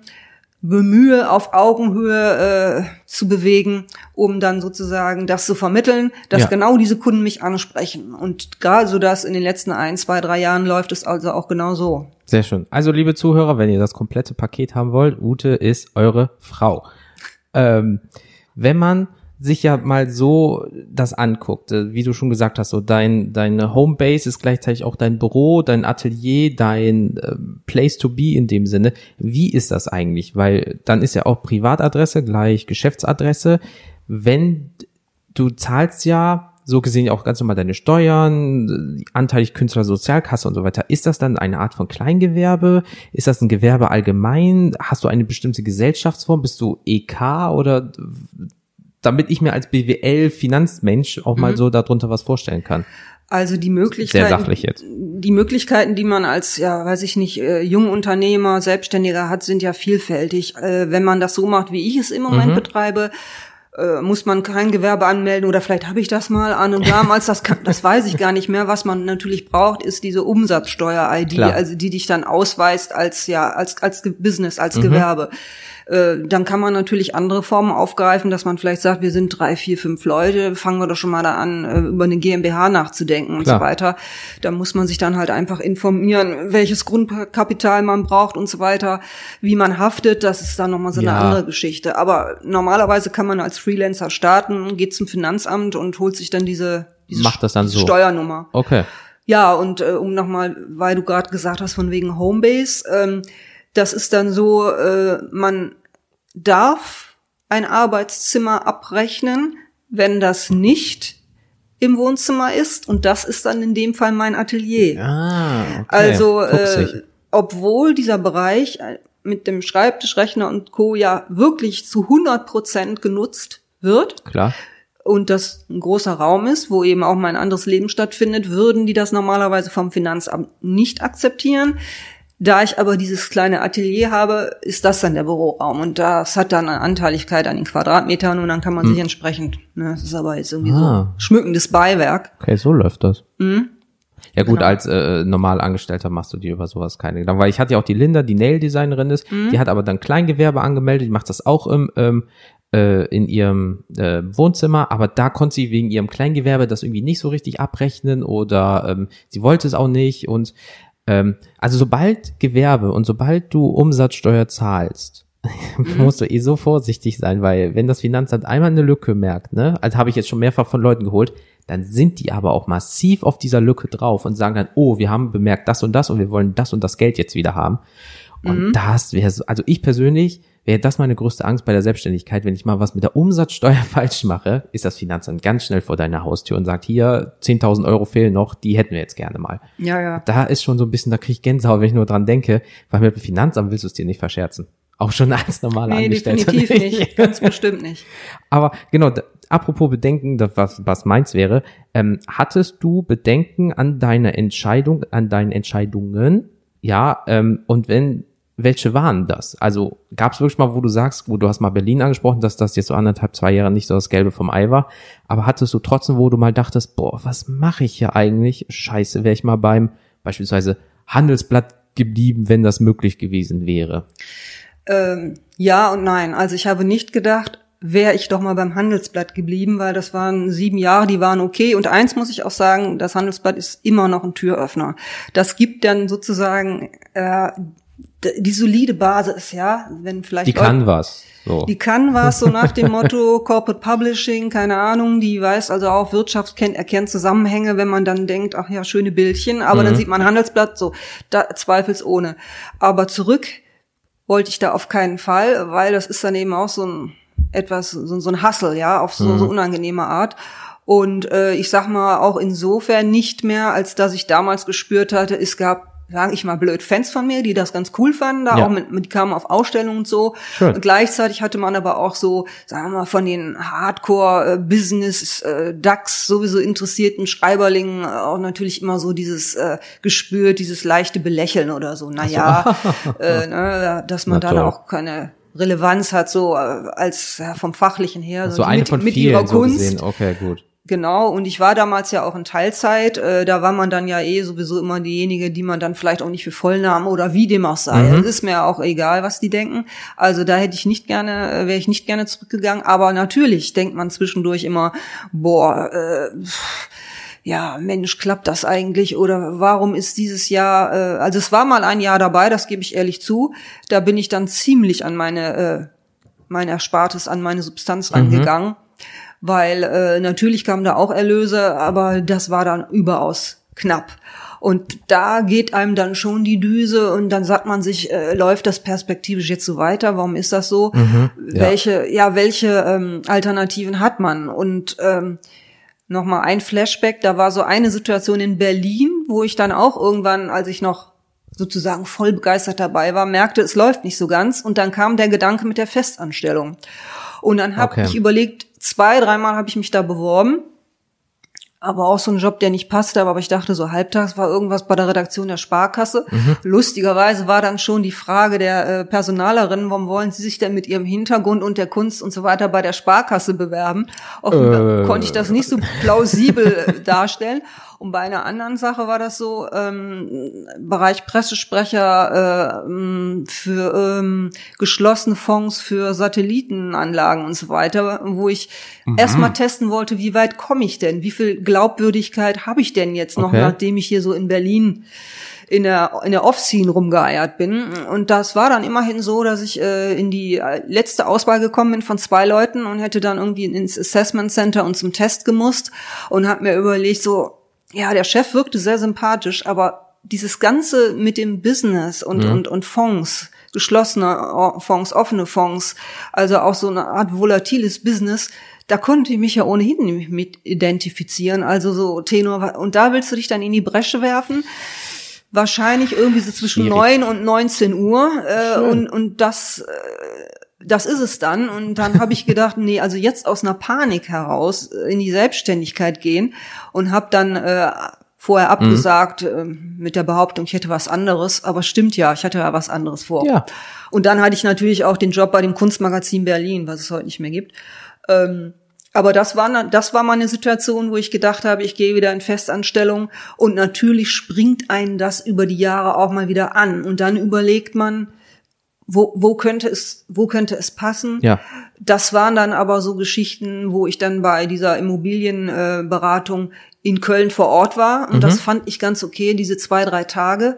bemühe, auf Augenhöhe äh, zu bewegen, um dann sozusagen das zu vermitteln, dass ja. genau diese Kunden mich ansprechen. Und gerade so das in den letzten ein, zwei, drei Jahren läuft es also auch genau so. Sehr schön. Also liebe Zuhörer, wenn ihr das komplette Paket haben wollt, Ute ist eure Frau. Ähm, wenn man sich ja mal so das anguckt, äh, wie du schon gesagt hast, so dein deine Homebase ist gleichzeitig auch dein Büro, dein Atelier, dein äh, Place to be in dem Sinne. Wie ist das eigentlich? Weil dann ist ja auch Privatadresse gleich Geschäftsadresse. Wenn du zahlst ja so gesehen auch ganz normal deine Steuern, anteilig Künstlersozialkasse und so weiter. Ist das dann eine Art von Kleingewerbe? Ist das ein Gewerbe allgemein? Hast du eine bestimmte Gesellschaftsform? Bist du EK oder damit ich mir als BWL-Finanzmensch auch mal mhm. so darunter was vorstellen kann. Also die Möglichkeiten, Sehr sachlich jetzt. die Möglichkeiten, die man als, ja, weiß ich nicht, äh, Jungunternehmer, Selbstständiger hat, sind ja vielfältig. Äh, wenn man das so macht, wie ich es im Moment mhm. betreibe, äh, muss man kein Gewerbe anmelden oder vielleicht habe ich das mal an und damals, das, kann, das weiß ich gar nicht mehr. Was man natürlich braucht, ist diese Umsatzsteuer-ID, also die dich dann ausweist als ja als als Business, als mhm. Gewerbe. Äh, dann kann man natürlich andere Formen aufgreifen, dass man vielleicht sagt, wir sind drei, vier, fünf Leute, fangen wir doch schon mal da an, äh, über eine GmbH nachzudenken und Klar. so weiter. Da muss man sich dann halt einfach informieren, welches Grundkapital man braucht und so weiter, wie man haftet, das ist dann nochmal so eine ja. andere Geschichte. Aber normalerweise kann man als Freelancer starten, geht zum Finanzamt und holt sich dann diese, diese Macht das dann so. Steuernummer. Okay. Ja, und äh, um nochmal, weil du gerade gesagt hast, von wegen Homebase, ähm, das ist dann so, äh, man darf ein Arbeitszimmer abrechnen, wenn das nicht im Wohnzimmer ist. Und das ist dann in dem Fall mein Atelier. Ah, okay. Also, äh, obwohl dieser Bereich äh, mit dem Schreibtischrechner und Co. ja wirklich zu 100 Prozent genutzt wird. Klar. Und das ein großer Raum ist, wo eben auch mein anderes Leben stattfindet, würden die das normalerweise vom Finanzamt nicht akzeptieren. Da ich aber dieses kleine Atelier habe, ist das dann der Büroraum und das hat dann eine Anteiligkeit an den Quadratmetern und dann kann man hm. sich entsprechend, ne, das ist aber jetzt irgendwie ah. so schmückendes Beiwerk. Okay, so läuft das. Mhm. Ja gut, genau. als äh, normal Angestellter machst du dir über sowas keine Gedanken. Weil ich hatte ja auch die Linda, die Nail-Designerin ist, mhm. die hat aber dann Kleingewerbe angemeldet, die macht das auch im, ähm, äh, in ihrem äh, Wohnzimmer, aber da konnte sie wegen ihrem Kleingewerbe das irgendwie nicht so richtig abrechnen oder ähm, sie wollte es auch nicht und ähm, also sobald Gewerbe und sobald du Umsatzsteuer zahlst, mhm. musst du eh so vorsichtig sein, weil wenn das Finanzamt einmal eine Lücke merkt, ne, also habe ich jetzt schon mehrfach von Leuten geholt, dann sind die aber auch massiv auf dieser Lücke drauf und sagen dann, oh, wir haben bemerkt das und das und wir wollen das und das Geld jetzt wieder haben. Und mhm. das wäre so, also ich persönlich wäre das meine größte Angst bei der Selbstständigkeit. Wenn ich mal was mit der Umsatzsteuer falsch mache, ist das Finanzamt ganz schnell vor deiner Haustür und sagt, hier, 10.000 Euro fehlen noch, die hätten wir jetzt gerne mal. Ja, ja. Da ist schon so ein bisschen, da kriege ich Gänsehaut, wenn ich nur dran denke, weil mit dem Finanzamt willst du es dir nicht verscherzen. Auch schon als normaler nee, Angestellter. definitiv nicht. Ganz bestimmt nicht. Aber genau, apropos Bedenken, das, was, was meins wäre, ähm, hattest du Bedenken an deine Entscheidung, an deinen Entscheidungen? Ja, ähm, und wenn welche waren das? Also gab es wirklich mal, wo du sagst, wo du hast mal Berlin angesprochen, dass das jetzt so anderthalb, zwei Jahre nicht so das Gelbe vom Ei war, aber hattest du trotzdem, wo du mal dachtest, boah, was mache ich hier eigentlich? Scheiße, wäre ich mal beim beispielsweise Handelsblatt geblieben, wenn das möglich gewesen wäre? Ähm, ja und nein. Also ich habe nicht gedacht, wäre ich doch mal beim Handelsblatt geblieben, weil das waren sieben Jahre, die waren okay. Und eins muss ich auch sagen, das Handelsblatt ist immer noch ein Türöffner. Das gibt dann sozusagen äh, die solide Basis, ja, wenn vielleicht die kann was. So. Die kann was, so nach dem Motto Corporate Publishing, keine Ahnung, die weiß also auch Wirtschaft kennt, erkennt Zusammenhänge, wenn man dann denkt, ach ja, schöne Bildchen, aber mhm. dann sieht man Handelsblatt, so, da zweifelsohne. Aber zurück wollte ich da auf keinen Fall, weil das ist dann eben auch so ein etwas, so, so ein Hassel, ja, auf so, mhm. so unangenehme Art. Und äh, ich sag mal auch insofern nicht mehr, als dass ich damals gespürt hatte, es gab sage ich mal blöd, Fans von mir, die das ganz cool fanden, da ja. auch mit, die kamen auf Ausstellungen und so. Schön. Und gleichzeitig hatte man aber auch so, sagen wir mal, von den Hardcore-Business, äh, DAX sowieso interessierten Schreiberlingen äh, auch natürlich immer so dieses äh, Gespür, dieses leichte Belächeln oder so. Naja, so. äh, ne, dass man Na, dann auch keine Relevanz hat, so äh, als ja, vom Fachlichen her. So, so eine mit, von mit ihrer Kunst. So okay, gut. Genau, und ich war damals ja auch in Teilzeit. Äh, da war man dann ja eh sowieso immer diejenige, die man dann vielleicht auch nicht für voll nahm oder wie dem auch sei. Mhm. Es ist mir auch egal, was die denken. Also da hätte ich nicht gerne, äh, wäre ich nicht gerne zurückgegangen. Aber natürlich denkt man zwischendurch immer, boah, äh, ja, Mensch, klappt das eigentlich? Oder warum ist dieses Jahr, äh, also es war mal ein Jahr dabei, das gebe ich ehrlich zu. Da bin ich dann ziemlich an meine, äh, mein Erspartes, an meine Substanz mhm. Weil äh, natürlich kamen da auch Erlöse, aber das war dann überaus knapp. Und da geht einem dann schon die Düse und dann sagt man sich, äh, läuft das perspektivisch jetzt so weiter? Warum ist das so? Mhm, ja. Welche, ja, welche ähm, Alternativen hat man? Und ähm, nochmal ein Flashback, da war so eine Situation in Berlin, wo ich dann auch irgendwann, als ich noch sozusagen voll begeistert dabei war, merkte, es läuft nicht so ganz und dann kam der Gedanke mit der Festanstellung. Und dann habe okay. ich überlegt, zwei, dreimal habe ich mich da beworben. Aber auch so ein Job, der nicht passte, aber ich dachte, so halbtags war irgendwas bei der Redaktion der Sparkasse. Mhm. Lustigerweise war dann schon die Frage der äh, Personalerin, warum wollen Sie sich denn mit Ihrem Hintergrund und der Kunst und so weiter bei der Sparkasse bewerben? Offenbar äh. konnte ich das nicht so plausibel äh, darstellen. Und bei einer anderen Sache war das so, ähm, Bereich Pressesprecher äh, für ähm, geschlossene Fonds für Satellitenanlagen und so weiter, wo ich mhm. erstmal testen wollte, wie weit komme ich denn? Wie viel Glaubwürdigkeit habe ich denn jetzt noch, okay. nachdem ich hier so in Berlin in der in der Off-Scene rumgeeiert bin und das war dann immerhin so, dass ich äh, in die äh, letzte Auswahl gekommen bin von zwei Leuten und hätte dann irgendwie ins Assessment Center und zum Test gemusst und habe mir überlegt so ja, der Chef wirkte sehr sympathisch, aber dieses Ganze mit dem Business und, mhm. und, und Fonds, geschlossene Fonds, offene Fonds, also auch so eine Art volatiles Business, da konnte ich mich ja ohnehin mit identifizieren. Also so Tenor, und da willst du dich dann in die Bresche werfen. Wahrscheinlich irgendwie so zwischen neun und 19 Uhr. Äh, und, und das, äh, das ist es dann. Und dann habe ich gedacht, nee, also jetzt aus einer Panik heraus äh, in die Selbstständigkeit gehen und habe dann äh, vorher mhm. abgesagt mhm. äh, mit der Behauptung, ich hätte was anderes. Aber stimmt ja, ich hatte ja was anderes vor. Ja. Und dann hatte ich natürlich auch den Job bei dem Kunstmagazin Berlin, was es heute nicht mehr gibt. Ähm, aber das war, das war mal eine Situation, wo ich gedacht habe, ich gehe wieder in Festanstellung und natürlich springt einen das über die Jahre auch mal wieder an. Und dann überlegt man, wo, wo könnte es, wo könnte es passen? Ja. Das waren dann aber so Geschichten, wo ich dann bei dieser Immobilienberatung in Köln vor Ort war und mhm. das fand ich ganz okay, diese zwei, drei Tage.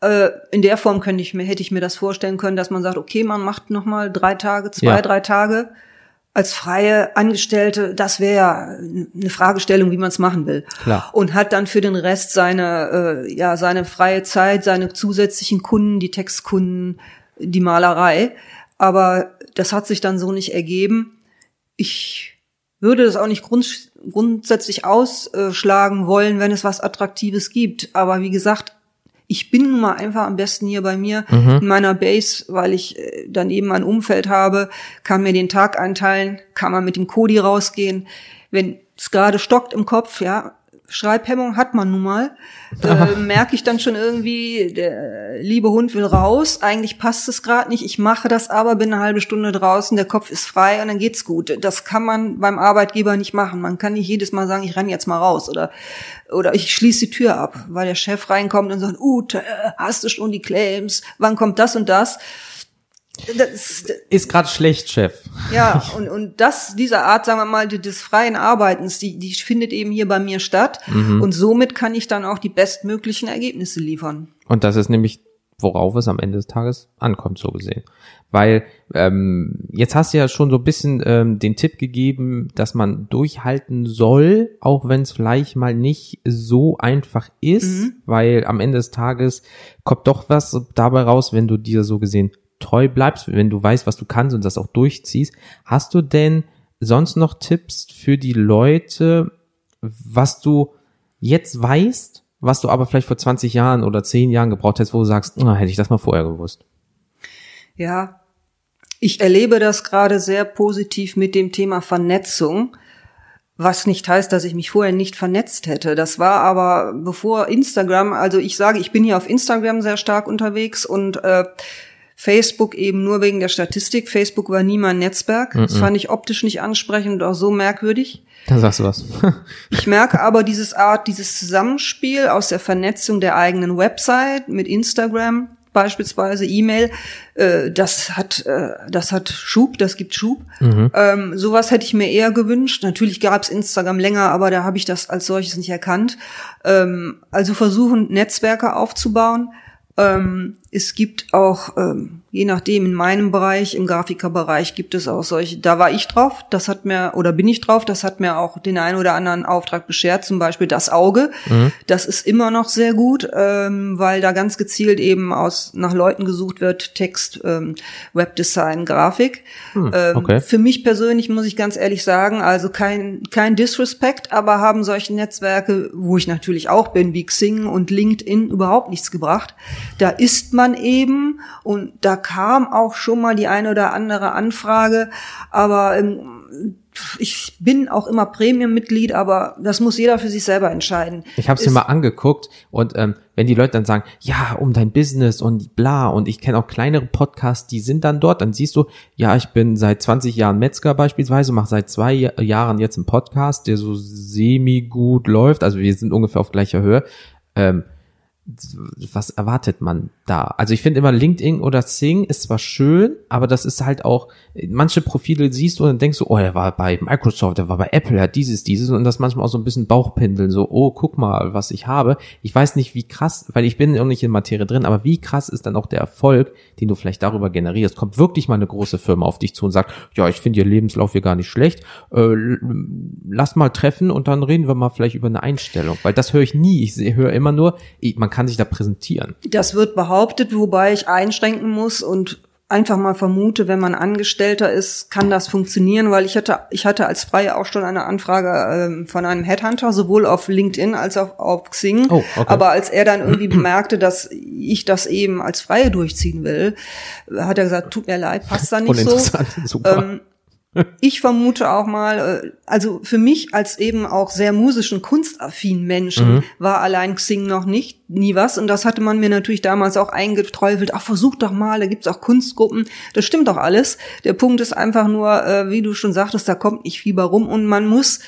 Äh, in der Form könnte ich mir, hätte ich mir das vorstellen können, dass man sagt, okay, man macht noch mal drei Tage, zwei, ja. drei Tage als freie Angestellte, das wäre ja eine Fragestellung, wie man es machen will. Klar. Und hat dann für den Rest seine, äh, ja, seine freie Zeit, seine zusätzlichen Kunden, die Textkunden, die Malerei. Aber das hat sich dann so nicht ergeben. Ich würde das auch nicht grund grundsätzlich ausschlagen wollen, wenn es was Attraktives gibt. Aber wie gesagt, ich bin nun mal einfach am besten hier bei mir mhm. in meiner Base, weil ich äh, dann eben ein Umfeld habe, kann mir den Tag einteilen, kann man mit dem Kodi rausgehen. Wenn es gerade stockt im Kopf, ja, Schreibhemmung hat man nun mal, äh, merke ich dann schon irgendwie, der liebe Hund will raus, eigentlich passt es gerade nicht, ich mache das aber, bin eine halbe Stunde draußen, der Kopf ist frei und dann geht's gut. Das kann man beim Arbeitgeber nicht machen. Man kann nicht jedes Mal sagen, ich renn jetzt mal raus oder oder ich schließe die Tür ab, weil der Chef reinkommt und sagt, Ute, hast du schon die Claims? Wann kommt das und das? Das, ist gerade schlecht, Chef. Ja, und, und das, diese Art, sagen wir mal, des freien Arbeitens, die, die findet eben hier bei mir statt. Mhm. Und somit kann ich dann auch die bestmöglichen Ergebnisse liefern. Und das ist nämlich, worauf es am Ende des Tages ankommt, so gesehen. Weil ähm, jetzt hast du ja schon so ein bisschen ähm, den Tipp gegeben, dass man durchhalten soll, auch wenn es vielleicht mal nicht so einfach ist, mhm. weil am Ende des Tages kommt doch was dabei raus, wenn du dir so gesehen treu bleibst, wenn du weißt, was du kannst und das auch durchziehst. Hast du denn sonst noch Tipps für die Leute, was du jetzt weißt, was du aber vielleicht vor 20 Jahren oder 10 Jahren gebraucht hättest, wo du sagst, oh, hätte ich das mal vorher gewusst? Ja, ich erlebe das gerade sehr positiv mit dem Thema Vernetzung. Was nicht heißt, dass ich mich vorher nicht vernetzt hätte. Das war aber bevor Instagram, also ich sage, ich bin hier auf Instagram sehr stark unterwegs und äh, Facebook eben nur wegen der Statistik. Facebook war nie mein Netzwerk. Das fand ich optisch nicht ansprechend und auch so merkwürdig. Da sagst du was. ich merke aber dieses Art, dieses Zusammenspiel aus der Vernetzung der eigenen Website mit Instagram, beispielsweise E-Mail, äh, das hat, äh, das hat Schub, das gibt Schub. Mhm. Ähm, sowas hätte ich mir eher gewünscht. Natürlich gab es Instagram länger, aber da habe ich das als solches nicht erkannt. Ähm, also versuchen, Netzwerke aufzubauen. Ähm, es gibt auch, ähm, je nachdem, in meinem Bereich, im Grafikerbereich gibt es auch solche, da war ich drauf, das hat mir, oder bin ich drauf, das hat mir auch den einen oder anderen Auftrag beschert, zum Beispiel das Auge. Mhm. Das ist immer noch sehr gut, ähm, weil da ganz gezielt eben aus, nach Leuten gesucht wird, Text, ähm, Webdesign, Grafik. Mhm, okay. für mich persönlich muss ich ganz ehrlich sagen, also kein, kein Disrespect, aber haben solche Netzwerke, wo ich natürlich auch bin, wie Xing und LinkedIn überhaupt nichts gebracht. Da ist man eben und da kam auch schon mal die eine oder andere Anfrage, aber ähm, ich bin auch immer Premium-Mitglied, aber das muss jeder für sich selber entscheiden. Ich habe es mir mal angeguckt und ähm, wenn die Leute dann sagen, ja, um dein Business und bla und ich kenne auch kleinere Podcasts, die sind dann dort, dann siehst du, ja, ich bin seit 20 Jahren Metzger beispielsweise, mache seit zwei Jahren jetzt einen Podcast, der so semi gut läuft, also wir sind ungefähr auf gleicher Höhe. Ähm, was erwartet man da? Also ich finde immer LinkedIn oder Sing ist zwar schön, aber das ist halt auch, manche Profile siehst du und denkst du, oh, er war bei Microsoft, er war bei Apple, er hat dieses, dieses und das manchmal auch so ein bisschen Bauchpindeln, so, oh, guck mal, was ich habe. Ich weiß nicht, wie krass, weil ich bin auch nicht in Materie drin, aber wie krass ist dann auch der Erfolg, den du vielleicht darüber generierst? Kommt wirklich mal eine große Firma auf dich zu und sagt, ja, ich finde ihr Lebenslauf hier gar nicht schlecht, äh, lass mal treffen und dann reden wir mal vielleicht über eine Einstellung, weil das höre ich nie. Ich höre immer nur, man kann sich da präsentieren. Das wird behauptet, wobei ich einschränken muss und einfach mal vermute, wenn man Angestellter ist, kann das funktionieren, weil ich hatte, ich hatte als Freie auch schon eine Anfrage äh, von einem Headhunter, sowohl auf LinkedIn als auch auf Xing. Oh, okay. Aber als er dann irgendwie bemerkte, dass ich das eben als Freie durchziehen will, hat er gesagt, tut mir leid, passt da nicht so. Super. Ähm, ich vermute auch mal, äh, also für mich als eben auch sehr musischen, kunstaffinen Menschen mhm. war allein Xing noch nicht, nie was. Und das hatte man mir natürlich damals auch eingeträufelt. Ach, versuch doch mal, da gibt's auch Kunstgruppen. Das stimmt doch alles. Der Punkt ist einfach nur, äh, wie du schon sagtest, da kommt nicht Fieber rum und man muss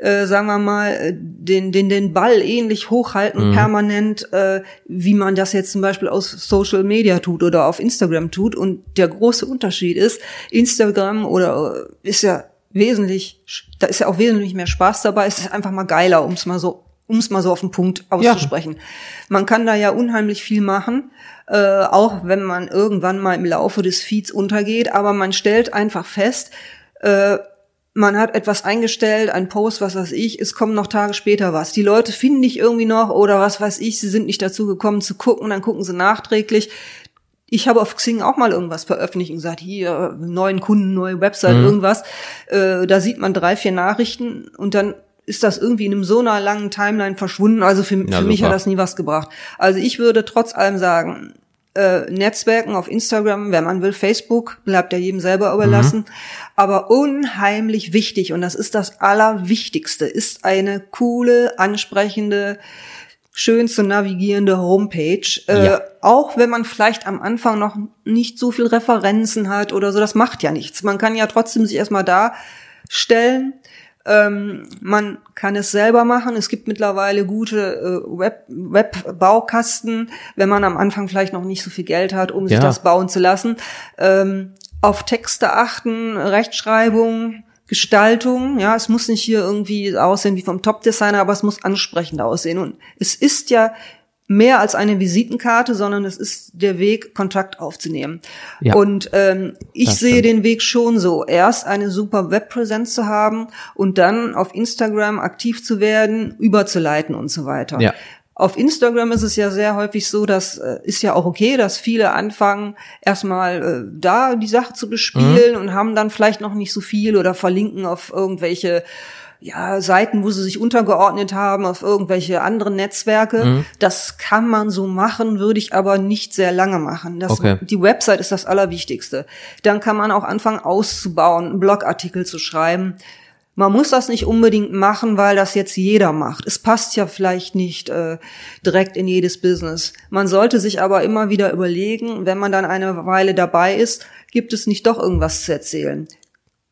äh, sagen wir mal, äh, den, den, den Ball ähnlich hochhalten, mhm. permanent, äh, wie man das jetzt zum Beispiel aus Social Media tut oder auf Instagram tut. Und der große Unterschied ist, Instagram oder äh, ist ja wesentlich, da ist ja auch wesentlich mehr Spaß dabei, es ist einfach mal geiler, um es mal so um es mal so auf den Punkt auszusprechen. Ja. Man kann da ja unheimlich viel machen, äh, auch wenn man irgendwann mal im Laufe des Feeds untergeht, aber man stellt einfach fest, äh, man hat etwas eingestellt, ein Post, was weiß ich, es kommen noch Tage später was. Die Leute finden dich irgendwie noch oder was weiß ich, sie sind nicht dazu gekommen zu gucken, dann gucken sie nachträglich. Ich habe auf Xing auch mal irgendwas veröffentlicht und gesagt, hier, neuen Kunden, neue Website, mhm. irgendwas. Äh, da sieht man drei, vier Nachrichten und dann ist das irgendwie in einem so einer langen Timeline verschwunden. Also für, ja, für mich hat das nie was gebracht. Also ich würde trotz allem sagen, äh, Netzwerken auf Instagram, wenn man will, Facebook, bleibt ja jedem selber überlassen. Mhm. Aber unheimlich wichtig, und das ist das Allerwichtigste, ist eine coole, ansprechende, schön zu navigierende Homepage. Äh, ja. Auch wenn man vielleicht am Anfang noch nicht so viel Referenzen hat oder so, das macht ja nichts. Man kann ja trotzdem sich erstmal da stellen ähm, man kann es selber machen. Es gibt mittlerweile gute äh, Web, Web-Baukasten, wenn man am Anfang vielleicht noch nicht so viel Geld hat, um sich ja. das bauen zu lassen. Ähm, auf Texte achten, Rechtschreibung, Gestaltung. Ja, es muss nicht hier irgendwie aussehen wie vom Top-Designer, aber es muss ansprechend aussehen. Und es ist ja mehr als eine Visitenkarte, sondern es ist der Weg, Kontakt aufzunehmen. Ja, und ähm, ich sehe den Weg schon so. Erst eine super Webpräsenz zu haben und dann auf Instagram aktiv zu werden, überzuleiten und so weiter. Ja. Auf Instagram ist es ja sehr häufig so, dass äh, ist ja auch okay, dass viele anfangen, erstmal äh, da die Sache zu bespielen mhm. und haben dann vielleicht noch nicht so viel oder verlinken auf irgendwelche ja, Seiten, wo sie sich untergeordnet haben auf irgendwelche anderen Netzwerke. Mhm. Das kann man so machen, würde ich aber nicht sehr lange machen. Das, okay. Die Website ist das Allerwichtigste. Dann kann man auch anfangen auszubauen, einen Blogartikel zu schreiben. Man muss das nicht unbedingt machen, weil das jetzt jeder macht. Es passt ja vielleicht nicht äh, direkt in jedes Business. Man sollte sich aber immer wieder überlegen, wenn man dann eine Weile dabei ist, gibt es nicht doch irgendwas zu erzählen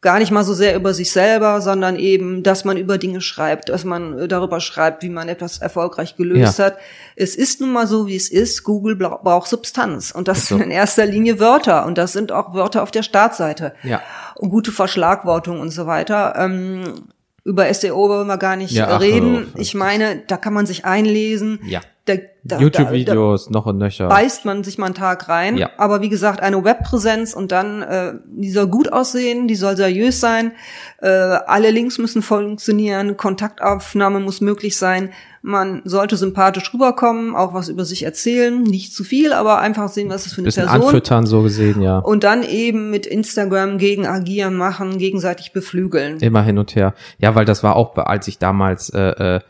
gar nicht mal so sehr über sich selber, sondern eben, dass man über Dinge schreibt, dass man äh, darüber schreibt, wie man etwas erfolgreich gelöst ja. hat. Es ist nun mal so, wie es ist. Google braucht Substanz und das so. sind in erster Linie Wörter und das sind auch Wörter auf der Startseite ja. und gute Verschlagwortung und so weiter. Ähm, über SEO wollen wir gar nicht ja, reden. Ach, ich meine, da kann man sich einlesen. Ja. YouTube-Videos noch und nöcher. Beißt man sich mal einen Tag rein. Ja. Aber wie gesagt, eine Webpräsenz und dann, äh, die soll gut aussehen, die soll seriös sein. Äh, alle Links müssen funktionieren, Kontaktaufnahme muss möglich sein. Man sollte sympathisch rüberkommen, auch was über sich erzählen, nicht zu viel, aber einfach sehen, was es für eine Bisschen Person. Anfüttern so gesehen, ja. Und dann eben mit Instagram gegen agieren machen, gegenseitig beflügeln. Immer hin und her. Ja, weil das war auch, als ich damals äh, äh,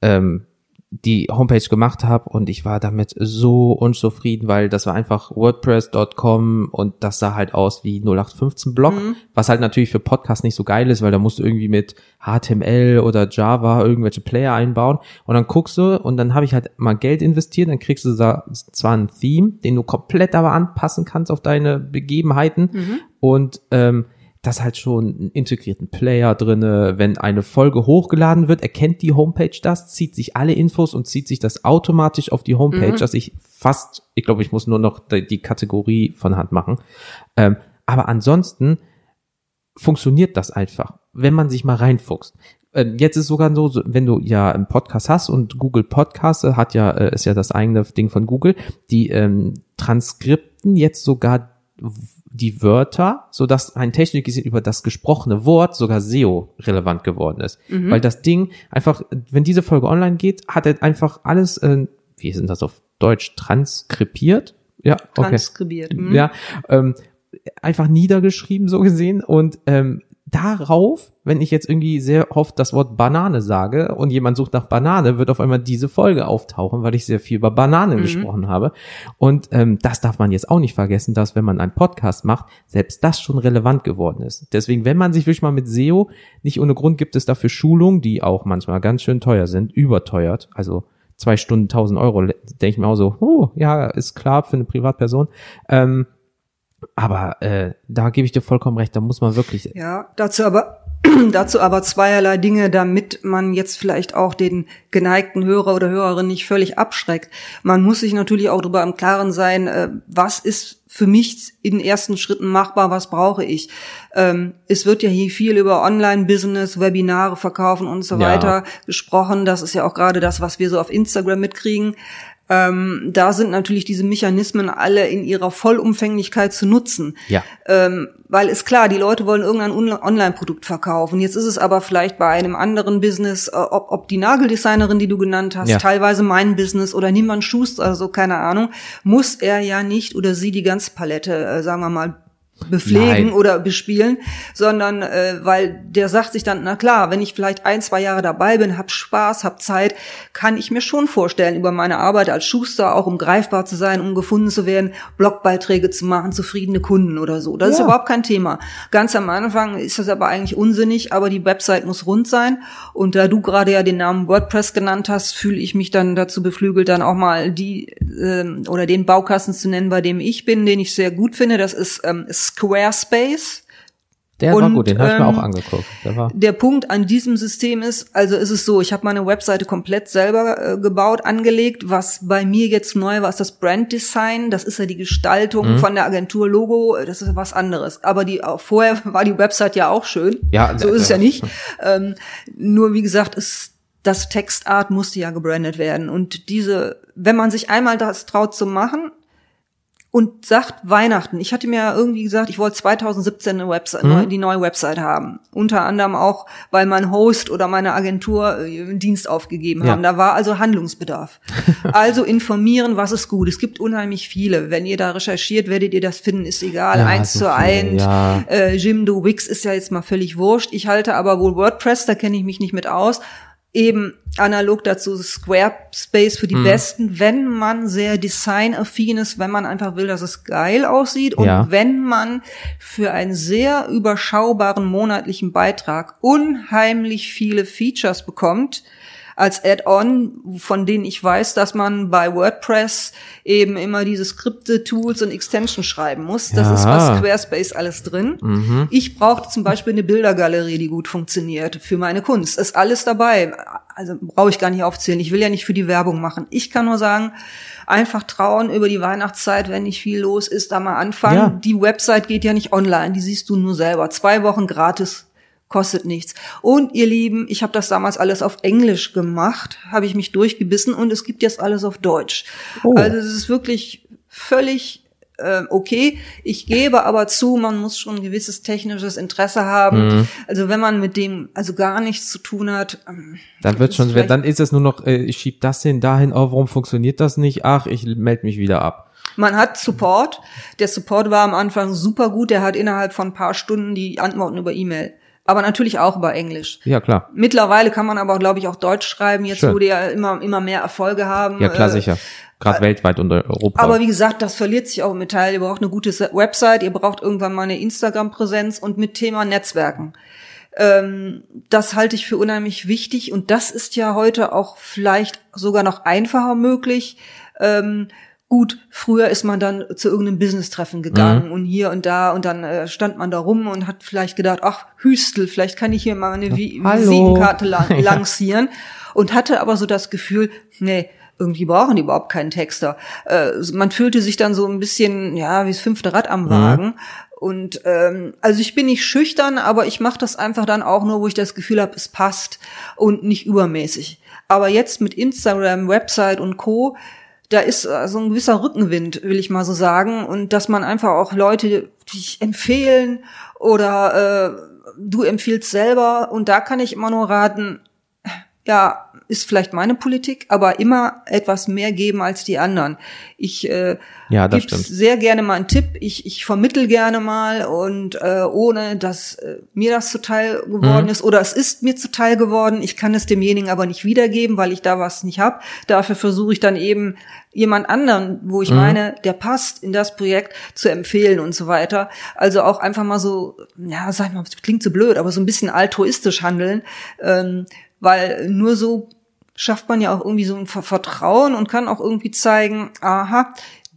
ähm, die Homepage gemacht habe und ich war damit so unzufrieden, weil das war einfach WordPress.com und das sah halt aus wie 0815 Blog, mhm. was halt natürlich für Podcasts nicht so geil ist, weil da musst du irgendwie mit HTML oder Java irgendwelche Player einbauen und dann guckst du und dann habe ich halt mal Geld investiert, dann kriegst du da zwar ein Theme, den du komplett aber anpassen kannst auf deine Begebenheiten mhm. und ähm, das halt schon einen integrierten Player drinne. Wenn eine Folge hochgeladen wird, erkennt die Homepage das, zieht sich alle Infos und zieht sich das automatisch auf die Homepage, mhm. dass ich fast, ich glaube, ich muss nur noch die Kategorie von Hand machen. Ähm, aber ansonsten funktioniert das einfach, wenn man sich mal reinfuchst. Ähm, jetzt ist sogar so, wenn du ja einen Podcast hast und Google Podcasts hat ja, äh, ist ja das eigene Ding von Google, die ähm, Transkripten jetzt sogar die Wörter, so dass ein Technik gesehen über das gesprochene Wort sogar SEO relevant geworden ist. Mhm. Weil das Ding einfach, wenn diese Folge online geht, hat er einfach alles, äh, wie sind das auf Deutsch, transkribiert? Ja, okay. Transkribiert. Mhm. Ja, ähm, einfach niedergeschrieben so gesehen und ähm, darauf, wenn ich jetzt irgendwie sehr oft das Wort Banane sage und jemand sucht nach Banane, wird auf einmal diese Folge auftauchen, weil ich sehr viel über Bananen mhm. gesprochen habe. Und ähm, das darf man jetzt auch nicht vergessen, dass wenn man einen Podcast macht, selbst das schon relevant geworden ist. Deswegen, wenn man sich wirklich mal mit SEO, nicht ohne Grund gibt es dafür Schulungen, die auch manchmal ganz schön teuer sind, überteuert, also zwei Stunden 1000 Euro, denke ich mir auch so, oh, ja, ist klar für eine Privatperson. Ähm, aber äh, da gebe ich dir vollkommen recht, da muss man wirklich. Ja, dazu aber dazu aber zweierlei Dinge, damit man jetzt vielleicht auch den geneigten Hörer oder Hörerin nicht völlig abschreckt. Man muss sich natürlich auch darüber im Klaren sein, äh, was ist für mich in ersten Schritten machbar, was brauche ich. Ähm, es wird ja hier viel über Online-Business, Webinare verkaufen und so ja. weiter gesprochen. Das ist ja auch gerade das, was wir so auf Instagram mitkriegen. Ähm, da sind natürlich diese Mechanismen alle in ihrer Vollumfänglichkeit zu nutzen. Ja. Ähm, weil ist klar, die Leute wollen irgendein Online-Produkt verkaufen. Jetzt ist es aber vielleicht bei einem anderen Business, äh, ob, ob die Nageldesignerin, die du genannt hast, ja. teilweise mein Business oder niemand Schuster, also keine Ahnung, muss er ja nicht oder sie die ganze Palette, äh, sagen wir mal, bepflegen Nein. oder bespielen, sondern äh, weil der sagt sich dann, na klar, wenn ich vielleicht ein, zwei Jahre dabei bin, hab Spaß, hab Zeit, kann ich mir schon vorstellen, über meine Arbeit als Schuster, auch um greifbar zu sein, um gefunden zu werden, Blogbeiträge zu machen, zufriedene Kunden oder so. Das ja. ist überhaupt kein Thema. Ganz am Anfang ist das aber eigentlich unsinnig, aber die Website muss rund sein. Und da du gerade ja den Namen WordPress genannt hast, fühle ich mich dann dazu beflügelt, dann auch mal die äh, oder den Baukasten zu nennen, bei dem ich bin, den ich sehr gut finde. Das ist, ähm, ist Squarespace. Der und, war gut, den habe ich mir auch ähm, angeguckt. Der, war der Punkt an diesem System ist, also ist es so, ich habe meine Webseite komplett selber äh, gebaut, angelegt. Was bei mir jetzt neu war, ist das Brand Design. Das ist ja die Gestaltung mhm. von der Agentur Logo. Das ist was anderes. Aber die auch vorher war die Website ja auch schön. Ja, so ist es ja nicht. Ähm, nur wie gesagt, ist das Textart musste ja gebrandet werden. Und diese, wenn man sich einmal das traut zu machen, und sagt Weihnachten. Ich hatte mir irgendwie gesagt, ich wollte 2017 eine Website, mhm. die neue Website haben. Unter anderem auch, weil mein Host oder meine Agentur äh, einen Dienst aufgegeben haben. Ja. Da war also Handlungsbedarf. also informieren, was ist gut. Es gibt unheimlich viele. Wenn ihr da recherchiert, werdet ihr das finden, ist egal. Ja, eins so zu eins. Ja. Äh, Jimdo, Wix ist ja jetzt mal völlig wurscht. Ich halte aber wohl WordPress, da kenne ich mich nicht mit aus eben analog dazu Squarespace für die mhm. Besten, wenn man sehr designaffin ist, wenn man einfach will, dass es geil aussieht und ja. wenn man für einen sehr überschaubaren monatlichen Beitrag unheimlich viele Features bekommt, als Add-on, von denen ich weiß, dass man bei WordPress eben immer diese Skripte, Tools und Extensions schreiben muss. Das ja. ist bei Squarespace alles drin. Mhm. Ich brauchte zum Beispiel eine Bildergalerie, die gut funktioniert für meine Kunst. Ist alles dabei. Also brauche ich gar nicht aufzählen. Ich will ja nicht für die Werbung machen. Ich kann nur sagen, einfach trauen über die Weihnachtszeit, wenn nicht viel los ist, da mal anfangen. Ja. Die Website geht ja nicht online, die siehst du nur selber. Zwei Wochen gratis kostet nichts. Und ihr Lieben, ich habe das damals alles auf Englisch gemacht, habe ich mich durchgebissen und es gibt jetzt alles auf Deutsch. Oh. Also es ist wirklich völlig äh, okay. Ich gebe aber zu, man muss schon ein gewisses technisches Interesse haben. Mhm. Also wenn man mit dem also gar nichts zu tun hat, ähm, dann wird schon, dann ist es nur noch, äh, ich schieb das hin, dahin, oh, warum funktioniert das nicht? Ach, ich melde mich wieder ab. Man hat Support. Der Support war am Anfang super gut. Der hat innerhalb von ein paar Stunden die Antworten über E-Mail aber natürlich auch über Englisch. Ja, klar. Mittlerweile kann man aber, glaube ich, auch Deutsch schreiben, jetzt Schön. wo die ja immer, immer mehr Erfolge haben. Ja, klar, äh, sicher. Gerade äh, weltweit und Europa. Aber wie gesagt, das verliert sich auch im Metall. Ihr braucht eine gute Website, ihr braucht irgendwann mal eine Instagram-Präsenz und mit Thema Netzwerken. Ähm, das halte ich für unheimlich wichtig und das ist ja heute auch vielleicht sogar noch einfacher möglich. Ähm, Gut, früher ist man dann zu irgendeinem Business-Treffen gegangen mhm. und hier und da und dann äh, stand man da rum und hat vielleicht gedacht, ach, Hüstel, vielleicht kann ich hier mal eine Vi Hallo. Visitenkarte lang lancieren und hatte aber so das Gefühl, nee, irgendwie brauchen die überhaupt keinen Texter. Äh, man fühlte sich dann so ein bisschen, ja, wie das fünfte Rad am mhm. Wagen. Mhm. Und ähm, also ich bin nicht schüchtern, aber ich mache das einfach dann auch nur, wo ich das Gefühl habe, es passt und nicht übermäßig. Aber jetzt mit Instagram, Website und Co da ist äh, so ein gewisser Rückenwind, will ich mal so sagen, und dass man einfach auch Leute dich empfehlen oder äh, du empfiehlst selber. Und da kann ich immer nur raten, ja, ist vielleicht meine Politik, aber immer etwas mehr geben als die anderen. Ich äh, ja, stimmt. sehr gerne mal einen Tipp, ich, ich vermittel gerne mal und äh, ohne, dass äh, mir das zuteil geworden mhm. ist oder es ist mir zuteil geworden, ich kann es demjenigen aber nicht wiedergeben, weil ich da was nicht habe. Dafür versuche ich dann eben jemand anderen, wo ich mhm. meine, der passt in das Projekt zu empfehlen und so weiter. Also auch einfach mal so, ja, sag mal, klingt so blöd, aber so ein bisschen altruistisch handeln, ähm, weil nur so schafft man ja auch irgendwie so ein Vertrauen und kann auch irgendwie zeigen, aha,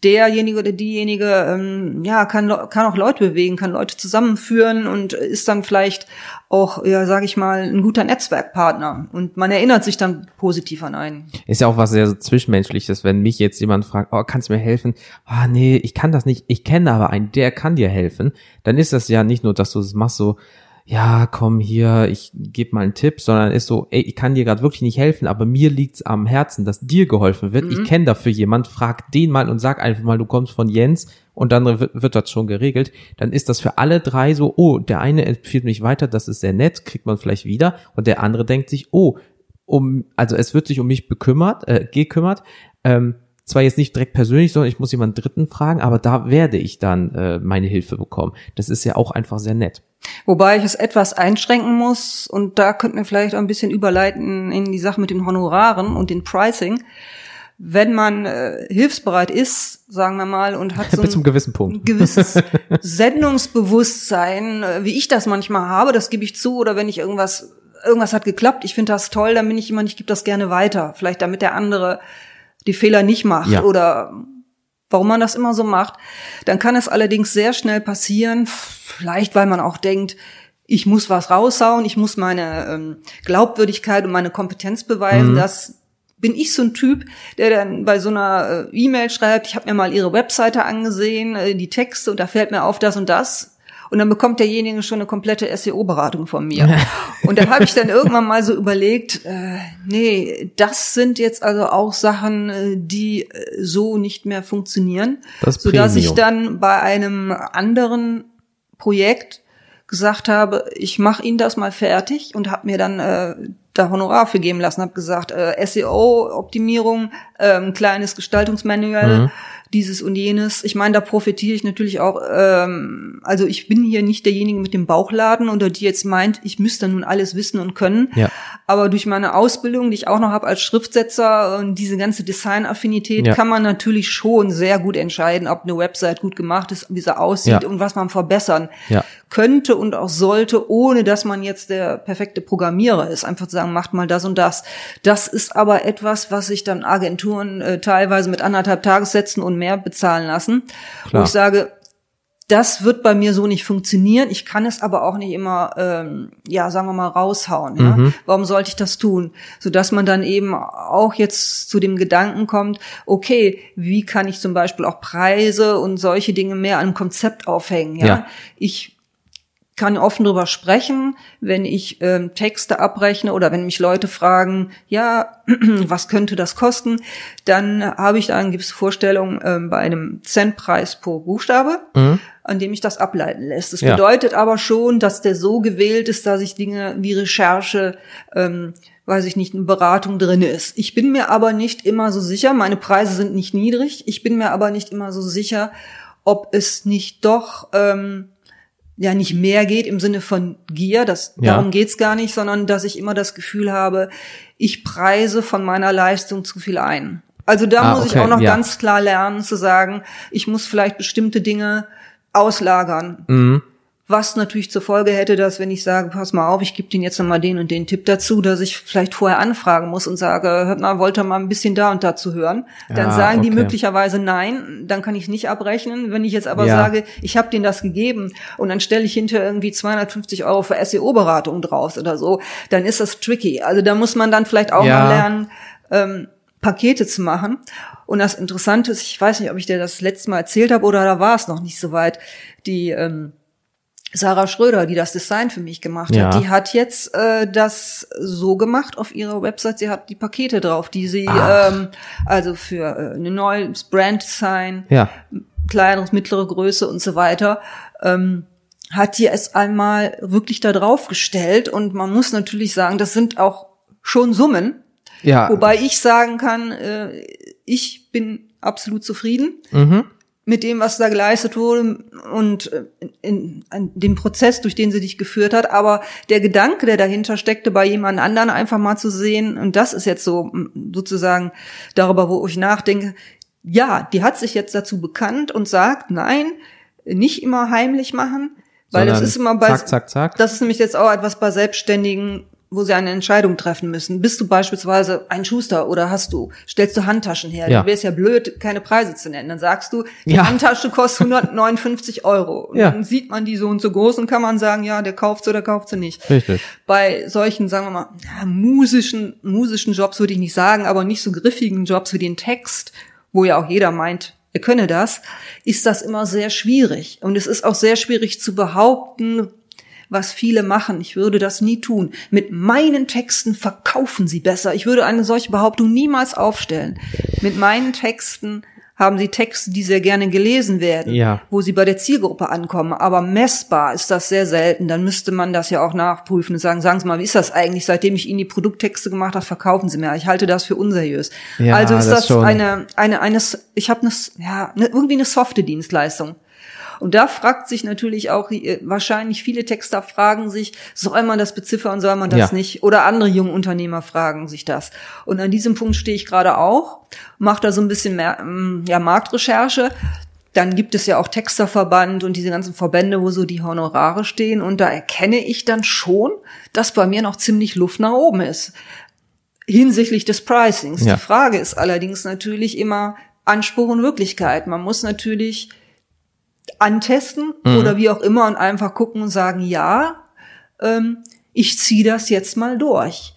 derjenige oder diejenige ähm, ja kann kann auch Leute bewegen, kann Leute zusammenführen und ist dann vielleicht auch ja sage ich mal ein guter Netzwerkpartner und man erinnert sich dann positiv an einen. Ist ja auch was sehr zwischenmenschliches, wenn mich jetzt jemand fragt, oh kannst du mir helfen? Ah nee, ich kann das nicht. Ich kenne aber einen, der kann dir helfen. Dann ist das ja nicht nur, dass du das machst so ja, komm hier, ich gebe mal einen Tipp, sondern ist so, ey, ich kann dir gerade wirklich nicht helfen, aber mir liegt's am Herzen, dass dir geholfen wird. Mhm. Ich kenne dafür jemand, frag den mal und sag einfach mal, du kommst von Jens und dann wird, wird das schon geregelt. Dann ist das für alle drei so, oh, der eine empfiehlt mich weiter, das ist sehr nett, kriegt man vielleicht wieder und der andere denkt sich, oh, um, also es wird sich um mich bekümmert, äh, gekümmert, ähm, zwar jetzt nicht direkt persönlich, sondern ich muss jemanden Dritten fragen, aber da werde ich dann äh, meine Hilfe bekommen. Das ist ja auch einfach sehr nett. Wobei ich es etwas einschränken muss und da könnten wir vielleicht auch ein bisschen überleiten in die Sache mit den Honoraren und den Pricing. Wenn man äh, hilfsbereit ist, sagen wir mal, und hat so ein, gewissen Punkt. gewisses Sendungsbewusstsein, äh, wie ich das manchmal habe, das gebe ich zu, oder wenn ich irgendwas irgendwas hat geklappt, ich finde das toll, dann bin ich jemand, ich gebe das gerne weiter, vielleicht damit der andere die Fehler nicht macht ja. oder warum man das immer so macht. Dann kann es allerdings sehr schnell passieren, vielleicht weil man auch denkt, ich muss was raushauen, ich muss meine ähm, Glaubwürdigkeit und meine Kompetenz beweisen. Mhm. Das bin ich so ein Typ, der dann bei so einer äh, E-Mail schreibt, ich habe mir mal ihre Webseite angesehen, äh, die Texte und da fällt mir auf das und das und dann bekommt derjenige schon eine komplette SEO-Beratung von mir. und da habe ich dann irgendwann mal so überlegt, äh, nee, das sind jetzt also auch Sachen, äh, die so nicht mehr funktionieren, das sodass ich dann bei einem anderen Projekt gesagt habe, ich mache Ihnen das mal fertig und habe mir dann äh, da Honorar für geben lassen, habe gesagt, äh, SEO-Optimierung, äh, ein kleines Gestaltungsmanual, mhm dieses und jenes. Ich meine, da profitiere ich natürlich auch. Ähm, also ich bin hier nicht derjenige mit dem Bauchladen oder die jetzt meint, ich müsste nun alles wissen und können. Ja. Aber durch meine Ausbildung, die ich auch noch habe als Schriftsetzer und diese ganze Designaffinität, ja. kann man natürlich schon sehr gut entscheiden, ob eine Website gut gemacht ist, wie sie aussieht ja. und was man verbessern könnte und auch sollte, ohne dass man jetzt der perfekte Programmierer ist. Einfach zu sagen, macht mal das und das. Das ist aber etwas, was sich dann Agenturen äh, teilweise mit anderthalb Tagessätzen und mehr bezahlen lassen. Klar. Wo ich sage, das wird bei mir so nicht funktionieren. Ich kann es aber auch nicht immer, ähm, ja, sagen wir mal, raushauen. Ja? Mhm. Warum sollte ich das tun? So dass man dann eben auch jetzt zu dem Gedanken kommt: Okay, wie kann ich zum Beispiel auch Preise und solche Dinge mehr an einem Konzept aufhängen? Ja, ja. ich kann offen drüber sprechen, wenn ich ähm, Texte abrechne oder wenn mich Leute fragen, ja, was könnte das kosten, dann habe ich da eine gewisse Vorstellung ähm, bei einem Centpreis pro Buchstabe, mhm. an dem ich das ableiten lässt. Das ja. bedeutet aber schon, dass der so gewählt ist, dass ich Dinge wie Recherche, ähm, weiß ich nicht, eine Beratung drin ist. Ich bin mir aber nicht immer so sicher, meine Preise sind nicht niedrig, ich bin mir aber nicht immer so sicher, ob es nicht doch ähm, ja nicht mehr geht im Sinne von Gier, das, Ja. darum geht's gar nicht, sondern dass ich immer das Gefühl habe, ich preise von meiner Leistung zu viel ein. Also da Ah, muss ich okay, auch noch ja. ganz klar lernen zu sagen, ich muss vielleicht bestimmte Dinge auslagern. Mhm. Was natürlich zur Folge hätte, dass wenn ich sage, pass mal auf, ich gebe Ihnen jetzt nochmal den und den Tipp dazu, dass ich vielleicht vorher anfragen muss und sage, hört mal, wollt ihr mal ein bisschen da und da zu hören? Dann Ja, sagen die okay. möglicherweise nein, dann kann ich nicht abrechnen. Wenn ich jetzt aber Ja. sage, ich habe denen das gegeben und dann stelle ich hinterher irgendwie 250 Euro für SEO-Beratung draus oder so, dann ist das tricky. Also da muss man dann vielleicht auch Ja. mal lernen, ähm, Pakete zu machen. Und das Interessante ist, ich weiß nicht, ob ich dir das letzte Mal erzählt habe oder da war es noch nicht so weit, die ähm, Sarah Schröder, die das Design für mich gemacht Ja. hat, die hat jetzt äh, das so gemacht auf ihrer Website. Sie hat die Pakete drauf, die sie Ach. ähm, also für äh, ein neues Brand-Design, Ja. kleineres, mittlere Größe und so weiter, ähm, hat die es einmal wirklich da drauf gestellt. Und man muss natürlich sagen, das sind auch schon Summen. Ja. Wobei ich sagen kann, äh, ich bin absolut zufrieden Mhm. Mit dem, was da geleistet wurde und äh, in, in dem Prozess, durch den sie dich geführt hat. Aber der Gedanke, der dahinter steckte, bei jemand anderen einfach mal zu sehen, und das ist jetzt so sozusagen darüber, wo ich nachdenke, ja, die hat sich jetzt dazu bekannt und sagt, nein, nicht immer heimlich machen, weil das Sondern ist immer bei, zack, zack, zack. das ist nämlich jetzt auch etwas bei Selbstständigen, wo sie eine Entscheidung treffen müssen. Bist du beispielsweise ein Schuster oder hast du, stellst du Handtaschen her? Ja. Du wärst ja blöd, keine Preise zu nennen. Dann sagst du, die Ja. Handtasche kostet 159 Euro. Und Ja. dann sieht man die so und so groß und kann man sagen, ja, der kauft sie oder kauft sie nicht. Richtig. Bei solchen, sagen wir mal, ja, musischen, musischen Jobs würde ich nicht sagen, aber nicht so griffigen Jobs wie den Text, wo ja auch jeder meint, er könne das, ist das immer sehr schwierig. Und es ist auch sehr schwierig zu behaupten, was viele machen. Ich würde das nie tun. Mit meinen Texten verkaufen sie besser. Ich würde eine solche Behauptung niemals aufstellen. Mit meinen Texten haben sie Texte, die sehr gerne gelesen werden, Ja. wo sie bei der Zielgruppe ankommen. Aber messbar ist das sehr selten. Dann müsste man das ja auch nachprüfen und sagen, sagen Sie mal, wie ist das eigentlich? Seitdem ich Ihnen die Produkttexte gemacht habe, verkaufen Sie mehr. Ich halte das für unseriös. Ja, also ist das das, eine, eine, eine, ich habe eine, ja, irgendwie eine softe Dienstleistung. Und da fragt sich natürlich auch, äh, wahrscheinlich viele Texter fragen sich, soll man das beziffern, soll man das Ja. nicht? Oder andere junge Unternehmer fragen sich das. Und an diesem Punkt stehe ich gerade auch, mache da so ein bisschen mehr, ähm, ja, Marktrecherche. Dann gibt es ja auch Texterverband und diese ganzen Verbände, wo so die Honorare stehen. Und da erkenne ich dann schon, dass bei mir noch ziemlich Luft nach oben ist hinsichtlich des Pricings. Ja. Die Frage ist allerdings natürlich immer Anspruch und Wirklichkeit. Man muss natürlich antesten Mhm. oder wie auch immer und einfach gucken und sagen, ja, ähm, ich ziehe das jetzt mal durch.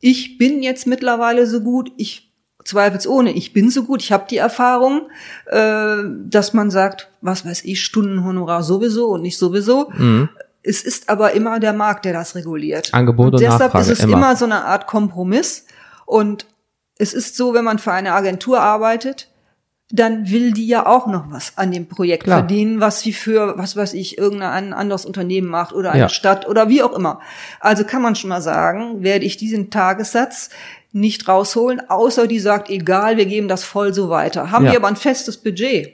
Ich bin jetzt mittlerweile so gut, ich zweifelsohne, ich bin so gut, ich habe die Erfahrung, äh, dass man sagt, was weiß ich, Stundenhonorar sowieso und nicht sowieso. Mhm. Es ist aber immer der Markt, der das reguliert. Angebot und deshalb Nachfrage, ist es immer. immer so eine Art Kompromiss. Und es ist so, wenn man für eine Agentur arbeitet, dann will die ja auch noch was an dem Projekt Klar. verdienen, was sie für, was weiß ich, irgendein anderes Unternehmen macht oder eine Ja. Stadt oder wie auch immer. Also kann man schon mal sagen, werde ich diesen Tagessatz nicht rausholen, außer die sagt, egal, wir geben das voll so weiter. Haben Ja. wir aber ein festes Budget,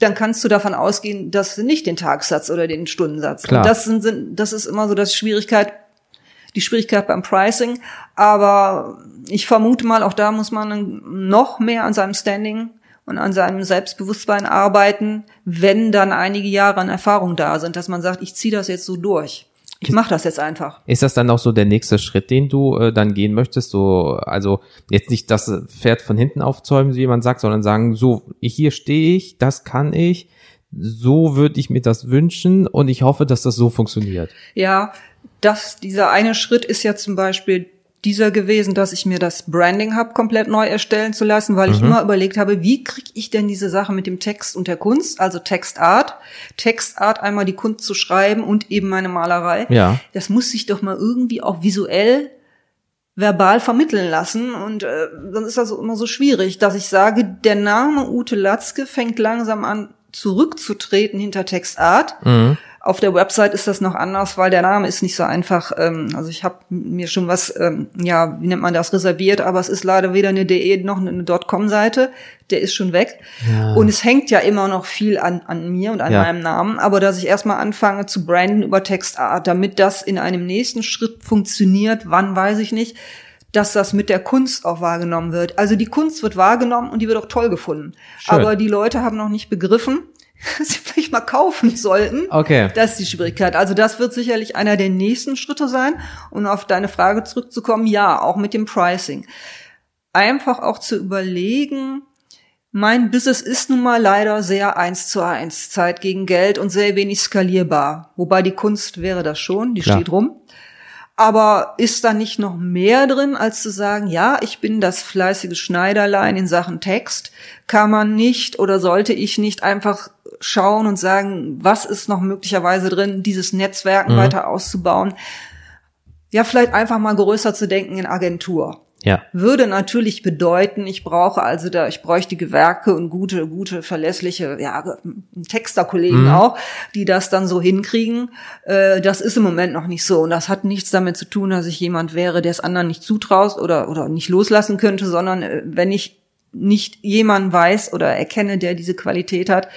dann kannst du davon ausgehen, dass sie nicht den Tagessatz oder den Stundensatz. Klar. Und das sind, sind, das ist immer so das Schwierigkeit, die Schwierigkeit beim Pricing. Aber ich vermute mal, auch da muss man noch mehr an seinem Standing und an seinem Selbstbewusstsein arbeiten, wenn dann einige Jahre an Erfahrung da sind, dass man sagt, ich ziehe das jetzt so durch. Ich mache das jetzt einfach. Ist das dann auch so der nächste Schritt, den du äh, dann gehen möchtest? So, also jetzt nicht das Pferd von hinten aufzäumen, wie jemand sagt, sondern sagen, so, hier stehe ich, das kann ich, so würde ich mir das wünschen und ich hoffe, dass das so funktioniert. Ja, das, dieser eine Schritt ist ja zum Beispiel dieser gewesen, dass ich mir das Branding habe komplett neu erstellen zu lassen, weil ich immer überlegt habe, wie kriege ich denn diese Sache mit dem Text und der Kunst, also Textart, Textart einmal die Kunst zu schreiben und eben meine Malerei. Ja. Das muss sich doch mal irgendwie auch visuell verbal vermitteln lassen und äh, dann ist das immer so schwierig, dass ich sage, der Name Ute Latzke fängt langsam an zurückzutreten hinter Textart, Mhm. Auf der Website ist das noch anders, weil der Name ist nicht so einfach. Ähm, also ich habe mir schon was, ähm, ja, wie nennt man das, reserviert, aber es ist leider weder eine DE noch eine .com-Seite. Der ist schon weg. Ja. Und es hängt ja immer noch viel an, an mir und an ja. meinem Namen. Aber dass ich erstmal anfange zu branden über Textart, damit das in einem nächsten Schritt funktioniert, wann weiß ich nicht dass das mit der Kunst auch wahrgenommen wird. Also die Kunst wird wahrgenommen und die wird auch toll gefunden. Schön. Aber die Leute haben noch nicht begriffen, sie vielleicht mal kaufen sollten. Okay. Das ist die Schwierigkeit. Also das wird sicherlich einer der nächsten Schritte sein. Und auf deine Frage zurückzukommen, ja, auch mit dem Pricing. Einfach auch zu überlegen, mein Business ist nun mal leider sehr eins zu eins, Zeit gegen Geld und sehr wenig skalierbar. Wobei die Kunst wäre das schon, die Klar. steht rum. Aber ist da nicht noch mehr drin, als zu sagen, ja, ich bin das fleißige Schneiderlein in Sachen Text? Kann man nicht oder sollte ich nicht einfach schauen und sagen, was ist noch möglicherweise drin, dieses Netzwerken mhm. weiter auszubauen? Ja, vielleicht einfach mal größer zu denken in Agentur. Ja. Würde natürlich bedeuten, ich brauche also da, ich bräuchte Gewerke und gute, gute, verlässliche, ja, Texterkollegen mhm. auch, die das dann so hinkriegen. Äh, das ist im Moment noch nicht so. Und das hat nichts damit zu tun, dass ich jemand wäre, der es anderen nicht zutraust oder, oder nicht loslassen könnte, sondern äh, wenn ich nicht jemanden weiß oder erkenne, der diese Qualität hat,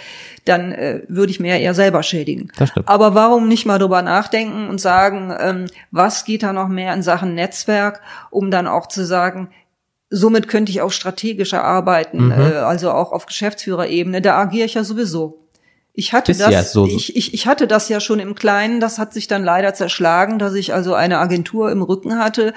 dann äh, würde ich mir eher selber schädigen. Aber warum nicht mal drüber nachdenken und sagen, ähm, was geht da noch mehr in Sachen Netzwerk, um dann auch zu sagen, somit könnte ich auch strategischer arbeiten, mhm. äh, also auch auf Geschäftsführerebene. Da agiere ich ja sowieso. Ich hatte das, ja so ich, ich, ich hatte das ja schon im Kleinen, das hat sich dann leider zerschlagen, dass ich also eine Agentur im Rücken hatte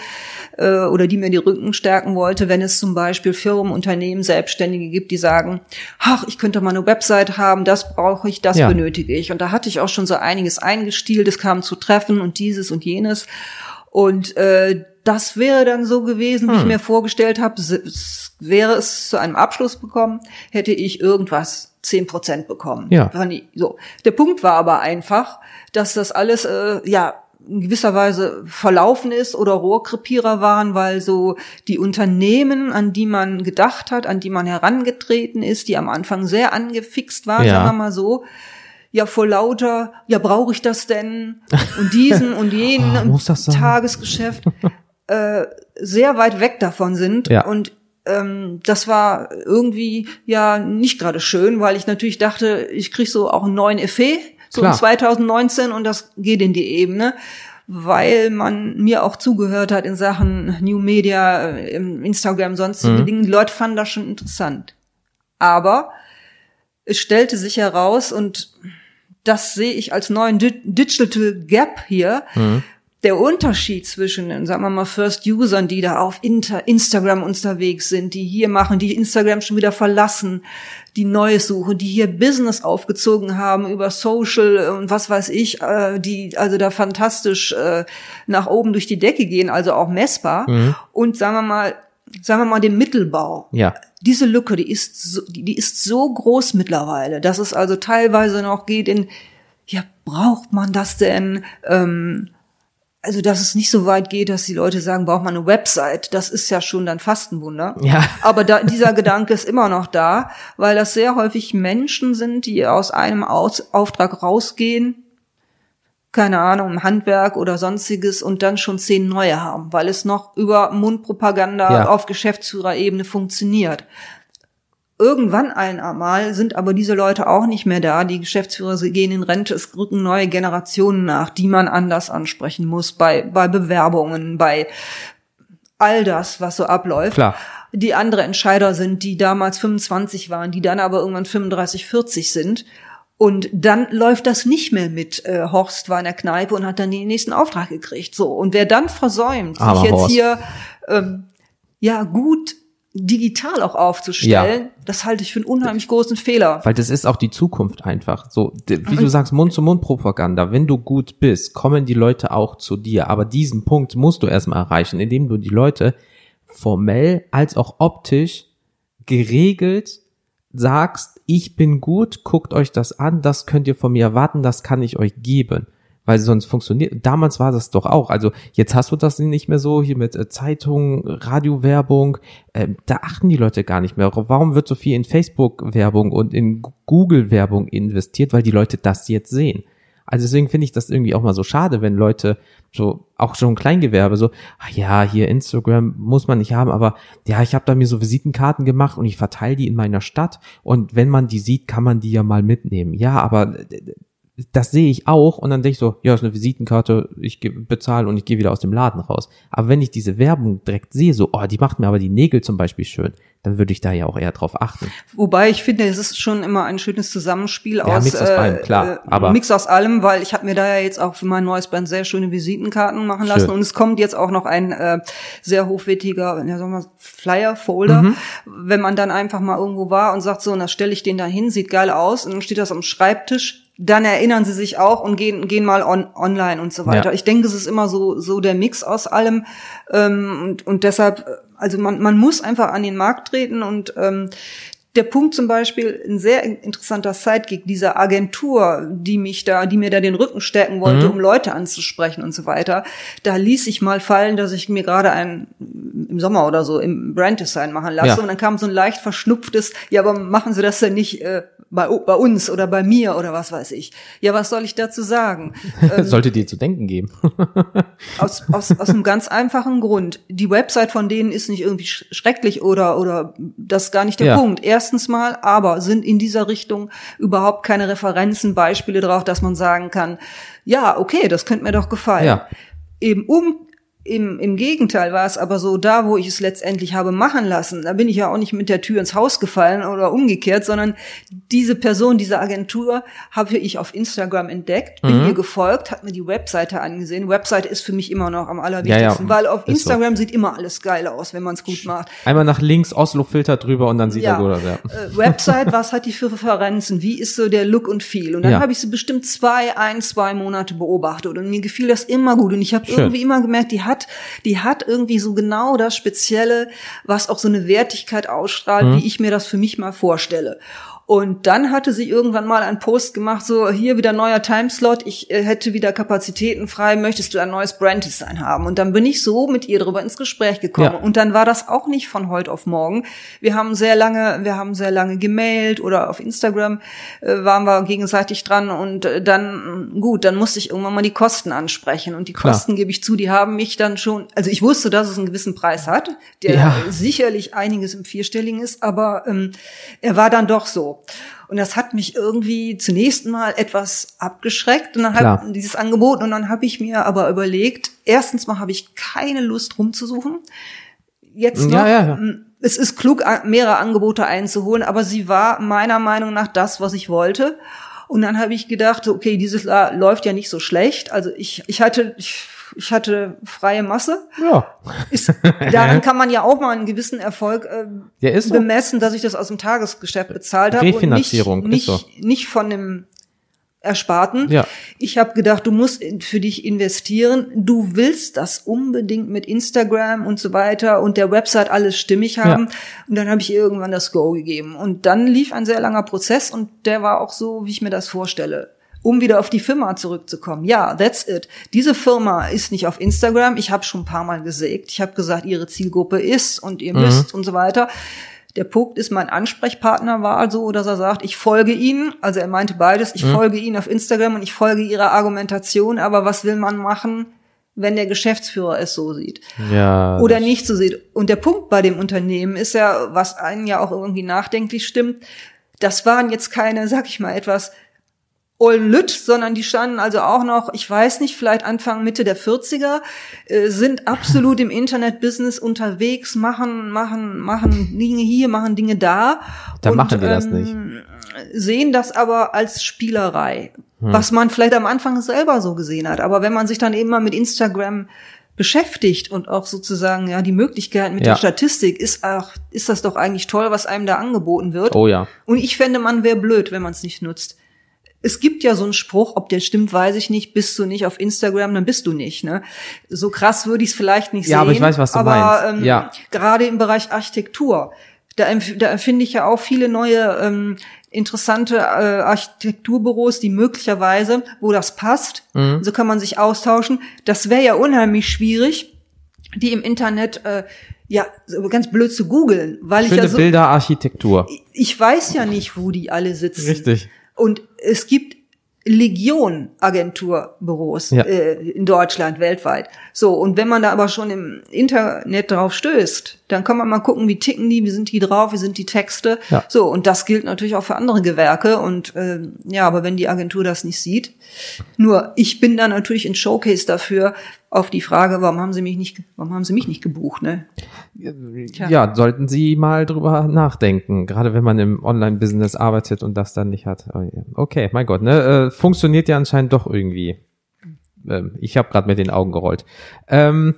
äh, oder die mir die Rücken stärken wollte, wenn es zum Beispiel Firmen, Unternehmen, Selbstständige gibt, die sagen, ach, ich könnte mal eine Website haben, das brauche ich, das ja. benötige ich. Und da hatte ich auch schon so einiges eingestielt, es kam zu Treffen und dieses und jenes. Und äh, das wäre dann so gewesen, wie hm. ich mir vorgestellt habe, wäre es zu einem Abschluss bekommen, hätte ich irgendwas zehn Prozent bekommen. Ja. So. Der Punkt war aber einfach, dass das alles äh, ja in gewisser Weise verlaufen ist oder Rohrkrepierer waren, weil so die Unternehmen, an die man gedacht hat, an die man herangetreten ist, die am Anfang sehr angefixt waren, ja. sagen wir mal so, ja vor lauter, ja brauche ich das denn und diesen und jenen oh, Tagesgeschäft äh, sehr weit weg davon sind ja. und ähm, das war irgendwie ja nicht gerade schön, weil ich natürlich dachte, ich krieg so auch einen neuen Effet, so Klar. 2019 und das geht in die Ebene, weil man mir auch zugehört hat in Sachen New Media, äh, Instagram, sonstige mhm. Dinge. Die Leute fanden das schon interessant. Aber es stellte sich heraus und das sehe ich als neuen Digital Gap hier, mhm der Unterschied zwischen, sagen wir mal, First Usern, die da auf Inter Instagram unterwegs sind, die hier machen, die Instagram schon wieder verlassen, die Neues suchen, die hier Business aufgezogen haben über Social und was weiß ich, äh, die also da fantastisch äh, nach oben durch die Decke gehen, also auch messbar. Mhm. Und sagen wir mal, sagen wir mal den Mittelbau. Ja. Diese Lücke, die ist so, die ist so groß mittlerweile, dass es also teilweise noch geht in ja, braucht man das denn? Ähm, also dass es nicht so weit geht, dass die Leute sagen, braucht man eine Website. Das ist ja schon dann fast ein Wunder. Ja. Aber da, dieser Gedanke ist immer noch da, weil das sehr häufig Menschen sind, die aus einem aus Auftrag rausgehen, keine Ahnung, Handwerk oder sonstiges und dann schon zehn neue haben, weil es noch über Mundpropaganda ja. auf Geschäftsführerebene funktioniert. Irgendwann einmal sind aber diese Leute auch nicht mehr da. Die Geschäftsführer gehen in Rente, es rücken neue Generationen nach, die man anders ansprechen muss bei, bei Bewerbungen, bei all das, was so abläuft. Klar. Die andere Entscheider sind, die damals 25 waren, die dann aber irgendwann 35, 40 sind. Und dann läuft das nicht mehr mit äh, Horst war in der Kneipe und hat dann den nächsten Auftrag gekriegt. So und wer dann versäumt, aber sich jetzt Horst. hier ähm, ja gut digital auch aufzustellen, ja. das halte ich für einen unheimlich großen Fehler. Weil das ist auch die Zukunft einfach. So, wie du sagst, Mund-zu-Mund-Propaganda. Wenn du gut bist, kommen die Leute auch zu dir. Aber diesen Punkt musst du erstmal erreichen, indem du die Leute formell als auch optisch geregelt sagst, ich bin gut, guckt euch das an, das könnt ihr von mir erwarten, das kann ich euch geben weil sonst funktioniert. Damals war das doch auch. Also jetzt hast du das nicht mehr so hier mit äh, Zeitung, Radiowerbung. Äh, da achten die Leute gar nicht mehr. Warum wird so viel in Facebook-Werbung und in Google-Werbung investiert? Weil die Leute das jetzt sehen. Also deswegen finde ich das irgendwie auch mal so schade, wenn Leute so auch schon Kleingewerbe so, ach ja, hier Instagram muss man nicht haben, aber ja, ich habe da mir so Visitenkarten gemacht und ich verteile die in meiner Stadt und wenn man die sieht, kann man die ja mal mitnehmen. Ja, aber das sehe ich auch und dann denke ich so, ja, ist eine Visitenkarte, ich bezahle und ich gehe wieder aus dem Laden raus. Aber wenn ich diese Werbung direkt sehe, so, oh, die macht mir aber die Nägel zum Beispiel schön, dann würde ich da ja auch eher drauf achten. Wobei ich finde, es ist schon immer ein schönes Zusammenspiel ja, aus, Mix aus allem, klar, äh, aber Mix aus allem, weil ich habe mir da ja jetzt auch für mein neues Band sehr schöne Visitenkarten machen lassen schön. und es kommt jetzt auch noch ein äh, sehr hochwertiger, ja, sagen wir, Flyer-Folder, mhm. wenn man dann einfach mal irgendwo war und sagt so, und da stelle ich den da hin, sieht geil aus und dann steht das am Schreibtisch dann erinnern sie sich auch und gehen, gehen mal on, online und so weiter. Ja. Ich denke, es ist immer so, so der Mix aus allem. Ähm, und, und deshalb, also man, man muss einfach an den Markt treten und ähm, der Punkt zum Beispiel, ein sehr interessanter Sidekick dieser Agentur, die mich da, die mir da den Rücken stärken wollte, mhm. um Leute anzusprechen und so weiter. Da ließ ich mal fallen, dass ich mir gerade ein, im Sommer oder so im Branddesign machen lasse. Ja. Und dann kam so ein leicht verschnupftes, ja, aber machen Sie das denn nicht äh, bei, bei uns oder bei mir oder was weiß ich. Ja, was soll ich dazu sagen? Ähm, Sollte dir zu denken geben. aus, aus, aus einem ganz einfachen Grund. Die Website von denen ist nicht irgendwie schrecklich oder, oder das ist gar nicht der ja. Punkt. Erstens mal, aber sind in dieser Richtung überhaupt keine Referenzen, Beispiele drauf, dass man sagen kann, ja, okay, das könnte mir doch gefallen. Ja. Eben um im, Im Gegenteil war es aber so, da wo ich es letztendlich habe machen lassen, da bin ich ja auch nicht mit der Tür ins Haus gefallen oder umgekehrt, sondern diese Person, diese Agentur habe ich auf Instagram entdeckt, bin mhm. ihr gefolgt, hat mir die Webseite angesehen. Webseite ist für mich immer noch am allerwichtigsten, ja, ja. weil auf Instagram so. sieht immer alles geil aus, wenn man es gut macht. Einmal nach links, Oslo-Filter drüber und dann sieht ja. er gut aus. Ja. Äh, Website, was hat die für Referenzen? Wie ist so der Look und Feel? Und dann ja. habe ich sie bestimmt zwei, ein, zwei Monate beobachtet und mir gefiel das immer gut und ich habe irgendwie immer gemerkt, die hat hat, die hat irgendwie so genau das Spezielle, was auch so eine Wertigkeit ausstrahlt, mhm. wie ich mir das für mich mal vorstelle. Und dann hatte sie irgendwann mal einen Post gemacht, so hier wieder neuer Timeslot, ich äh, hätte wieder Kapazitäten frei, möchtest du ein neues Branddesign haben? Und dann bin ich so mit ihr darüber ins Gespräch gekommen. Ja. Und dann war das auch nicht von heute auf morgen. Wir haben sehr lange, wir haben sehr lange gemailt oder auf Instagram äh, waren wir gegenseitig dran und äh, dann, gut, dann musste ich irgendwann mal die Kosten ansprechen. Und die Klar. Kosten, gebe ich zu, die haben mich dann schon, also ich wusste, dass es einen gewissen Preis hat, der ja. sicherlich einiges im Vierstelligen ist, aber ähm, er war dann doch so. Und das hat mich irgendwie zunächst mal etwas abgeschreckt und dann habe dieses Angebot und dann habe ich mir aber überlegt, erstens mal habe ich keine Lust rumzusuchen. Jetzt noch, ja, ja, ja. es ist klug, mehrere Angebote einzuholen, aber sie war meiner Meinung nach das, was ich wollte. Und dann habe ich gedacht, okay, dieses läuft ja nicht so schlecht. Also ich, ich hatte, ich ich hatte freie Masse. Ja. Ist, daran kann man ja auch mal einen gewissen Erfolg äh, ja, ist so. bemessen, dass ich das aus dem Tagesgeschäft bezahlt habe. Refinanzierung, und nicht, nicht, so. nicht von dem Ersparten. Ja. Ich habe gedacht, du musst für dich investieren. Du willst das unbedingt mit Instagram und so weiter und der Website alles stimmig haben. Ja. Und dann habe ich irgendwann das Go gegeben. Und dann lief ein sehr langer Prozess und der war auch so, wie ich mir das vorstelle um wieder auf die Firma zurückzukommen. Ja, that's it. Diese Firma ist nicht auf Instagram. Ich habe schon ein paar Mal gesägt. Ich habe gesagt, ihre Zielgruppe ist und ihr müsst mhm. und so weiter. Der Punkt ist, mein Ansprechpartner war also, dass er sagt, ich folge Ihnen. Also er meinte beides. Ich mhm. folge Ihnen auf Instagram und ich folge Ihrer Argumentation. Aber was will man machen, wenn der Geschäftsführer es so sieht? Ja. Oder nicht so sieht. Und der Punkt bei dem Unternehmen ist ja, was einen ja auch irgendwie nachdenklich stimmt. Das waren jetzt keine, sag ich mal, etwas Lütt, sondern die standen also auch noch, ich weiß nicht, vielleicht Anfang, Mitte der 40er, äh, sind absolut im Internet-Business unterwegs, machen, machen, machen Dinge hier, machen Dinge da. Da und, machen wir das nicht. Ähm, sehen das aber als Spielerei, hm. was man vielleicht am Anfang selber so gesehen hat. Aber wenn man sich dann eben mal mit Instagram beschäftigt und auch sozusagen ja die Möglichkeiten mit ja. der Statistik ist auch ist das doch eigentlich toll, was einem da angeboten wird. Oh ja. Und ich fände, man wäre blöd, wenn man es nicht nutzt es gibt ja so einen Spruch, ob der stimmt, weiß ich nicht. Bist du nicht auf Instagram, dann bist du nicht. Ne? So krass würde ich es vielleicht nicht ja, sehen. Ja, aber ich weiß, was du aber, meinst. Ähm, ja. Gerade im Bereich Architektur, da, da empfinde ich ja auch viele neue ähm, interessante äh, Architekturbüros, die möglicherweise, wo das passt, mhm. so kann man sich austauschen. Das wäre ja unheimlich schwierig, die im Internet äh, ja, ganz blöd zu googeln, weil Schöne ich ja so, Bilder, Architektur. Ich weiß ja nicht, wo die alle sitzen. Richtig. Und es gibt Legion Agenturbüros ja. äh, in Deutschland, weltweit. So, und wenn man da aber schon im Internet drauf stößt, dann kann man mal gucken, wie ticken die, wie sind die drauf, wie sind die Texte. Ja. So, und das gilt natürlich auch für andere Gewerke. Und äh, ja, aber wenn die Agentur das nicht sieht, nur ich bin da natürlich ein Showcase dafür, auf die Frage, warum haben Sie mich nicht, warum haben Sie mich nicht gebucht, ne? Tja. Ja, sollten Sie mal drüber nachdenken, gerade wenn man im Online-Business arbeitet und das dann nicht hat. Oh, okay, mein Gott, ne? Äh, funktioniert ja anscheinend doch irgendwie. Ähm, ich habe gerade mit den Augen gerollt. Ähm,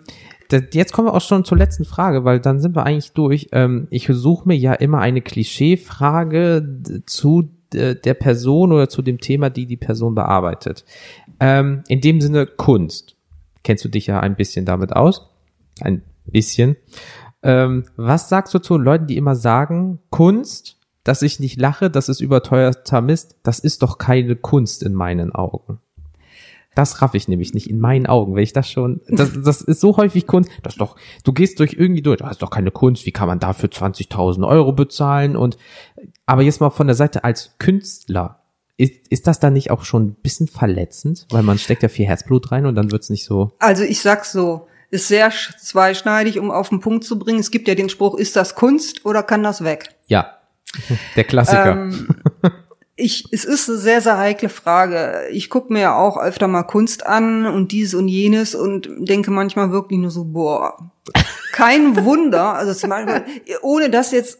jetzt kommen wir auch schon zur letzten Frage, weil dann sind wir eigentlich durch. Ähm, ich suche mir ja immer eine Klischeefrage zu der Person oder zu dem Thema, die die Person bearbeitet. Ähm, in dem Sinne Kunst kennst du dich ja ein bisschen damit aus. Ein bisschen. Ähm, was sagst du zu Leuten, die immer sagen, Kunst, dass ich nicht lache, das ist überteuerter Mist, das ist doch keine Kunst in meinen Augen. Das raff ich nämlich nicht in meinen Augen, wenn ich das schon, das, das ist so häufig Kunst, das ist doch, du gehst durch irgendwie durch, das ist doch keine Kunst, wie kann man dafür 20.000 Euro bezahlen und, aber jetzt mal von der Seite als Künstler, ist, ist das dann nicht auch schon ein bisschen verletzend? Weil man steckt ja viel Herzblut rein und dann wird's nicht so. Also ich sag's so, ist sehr zweischneidig, um auf den Punkt zu bringen. Es gibt ja den Spruch, ist das Kunst oder kann das weg? Ja, der Klassiker. Ähm, ich, es ist eine sehr, sehr heikle Frage. Ich gucke mir ja auch öfter mal Kunst an und dies und jenes und denke manchmal wirklich nur so, boah, kein Wunder, also zum Beispiel, ohne das jetzt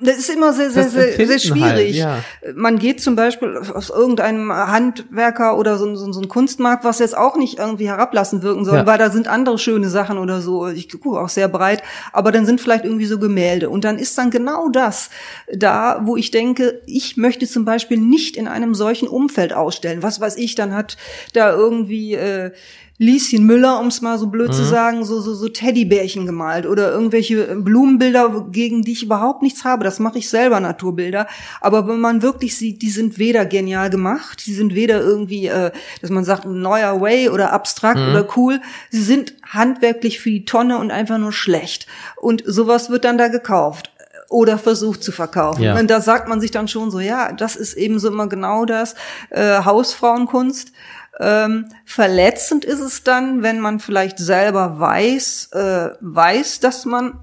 das ist immer sehr, sehr, sehr, sehr halt, schwierig. Halt, ja. Man geht zum Beispiel aus irgendeinem Handwerker oder so, so, so ein Kunstmarkt, was jetzt auch nicht irgendwie herablassen wirken soll, ja. weil da sind andere schöne Sachen oder so. Ich gucke auch sehr breit, aber dann sind vielleicht irgendwie so Gemälde. Und dann ist dann genau das da, wo ich denke, ich möchte zum Beispiel nicht in einem solchen Umfeld ausstellen. Was weiß ich, dann hat da irgendwie äh, Lieschen Müller, um es mal so blöd mhm. zu sagen, so, so, so Teddybärchen gemalt oder irgendwelche Blumenbilder, gegen die ich überhaupt nichts habe. Das mache ich selber, Naturbilder. Aber wenn man wirklich sieht, die sind weder genial gemacht, die sind weder irgendwie, äh, dass man sagt, neuer Way oder abstrakt mhm. oder cool. Sie sind handwerklich für die Tonne und einfach nur schlecht. Und sowas wird dann da gekauft oder versucht zu verkaufen. Ja. Und da sagt man sich dann schon so, ja, das ist eben so immer genau das, äh, Hausfrauenkunst. Ähm, verletzend ist es dann, wenn man vielleicht selber weiß, äh, weiß, dass man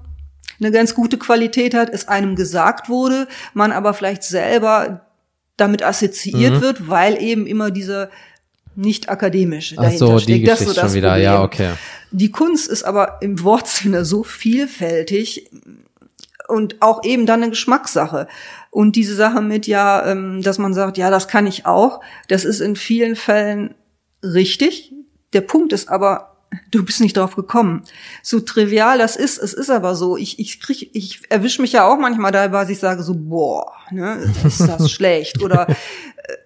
eine ganz gute Qualität hat, es einem gesagt wurde, man aber vielleicht selber damit assoziiert mhm. wird, weil eben immer diese nicht akademische dahinter Ach so, steckt. Die das ist so das schon wieder. Problem. Ja, okay. Die Kunst ist aber im Wortsinne so vielfältig und auch eben dann eine Geschmackssache. Und diese Sache mit ja, ähm, dass man sagt, ja, das kann ich auch, das ist in vielen Fällen richtig. Der Punkt ist aber, du bist nicht drauf gekommen. So trivial das ist, es ist aber so. Ich, ich krieg, ich erwische mich ja auch manchmal dabei, dass ich sage so, boah, ne, ist das schlecht oder äh,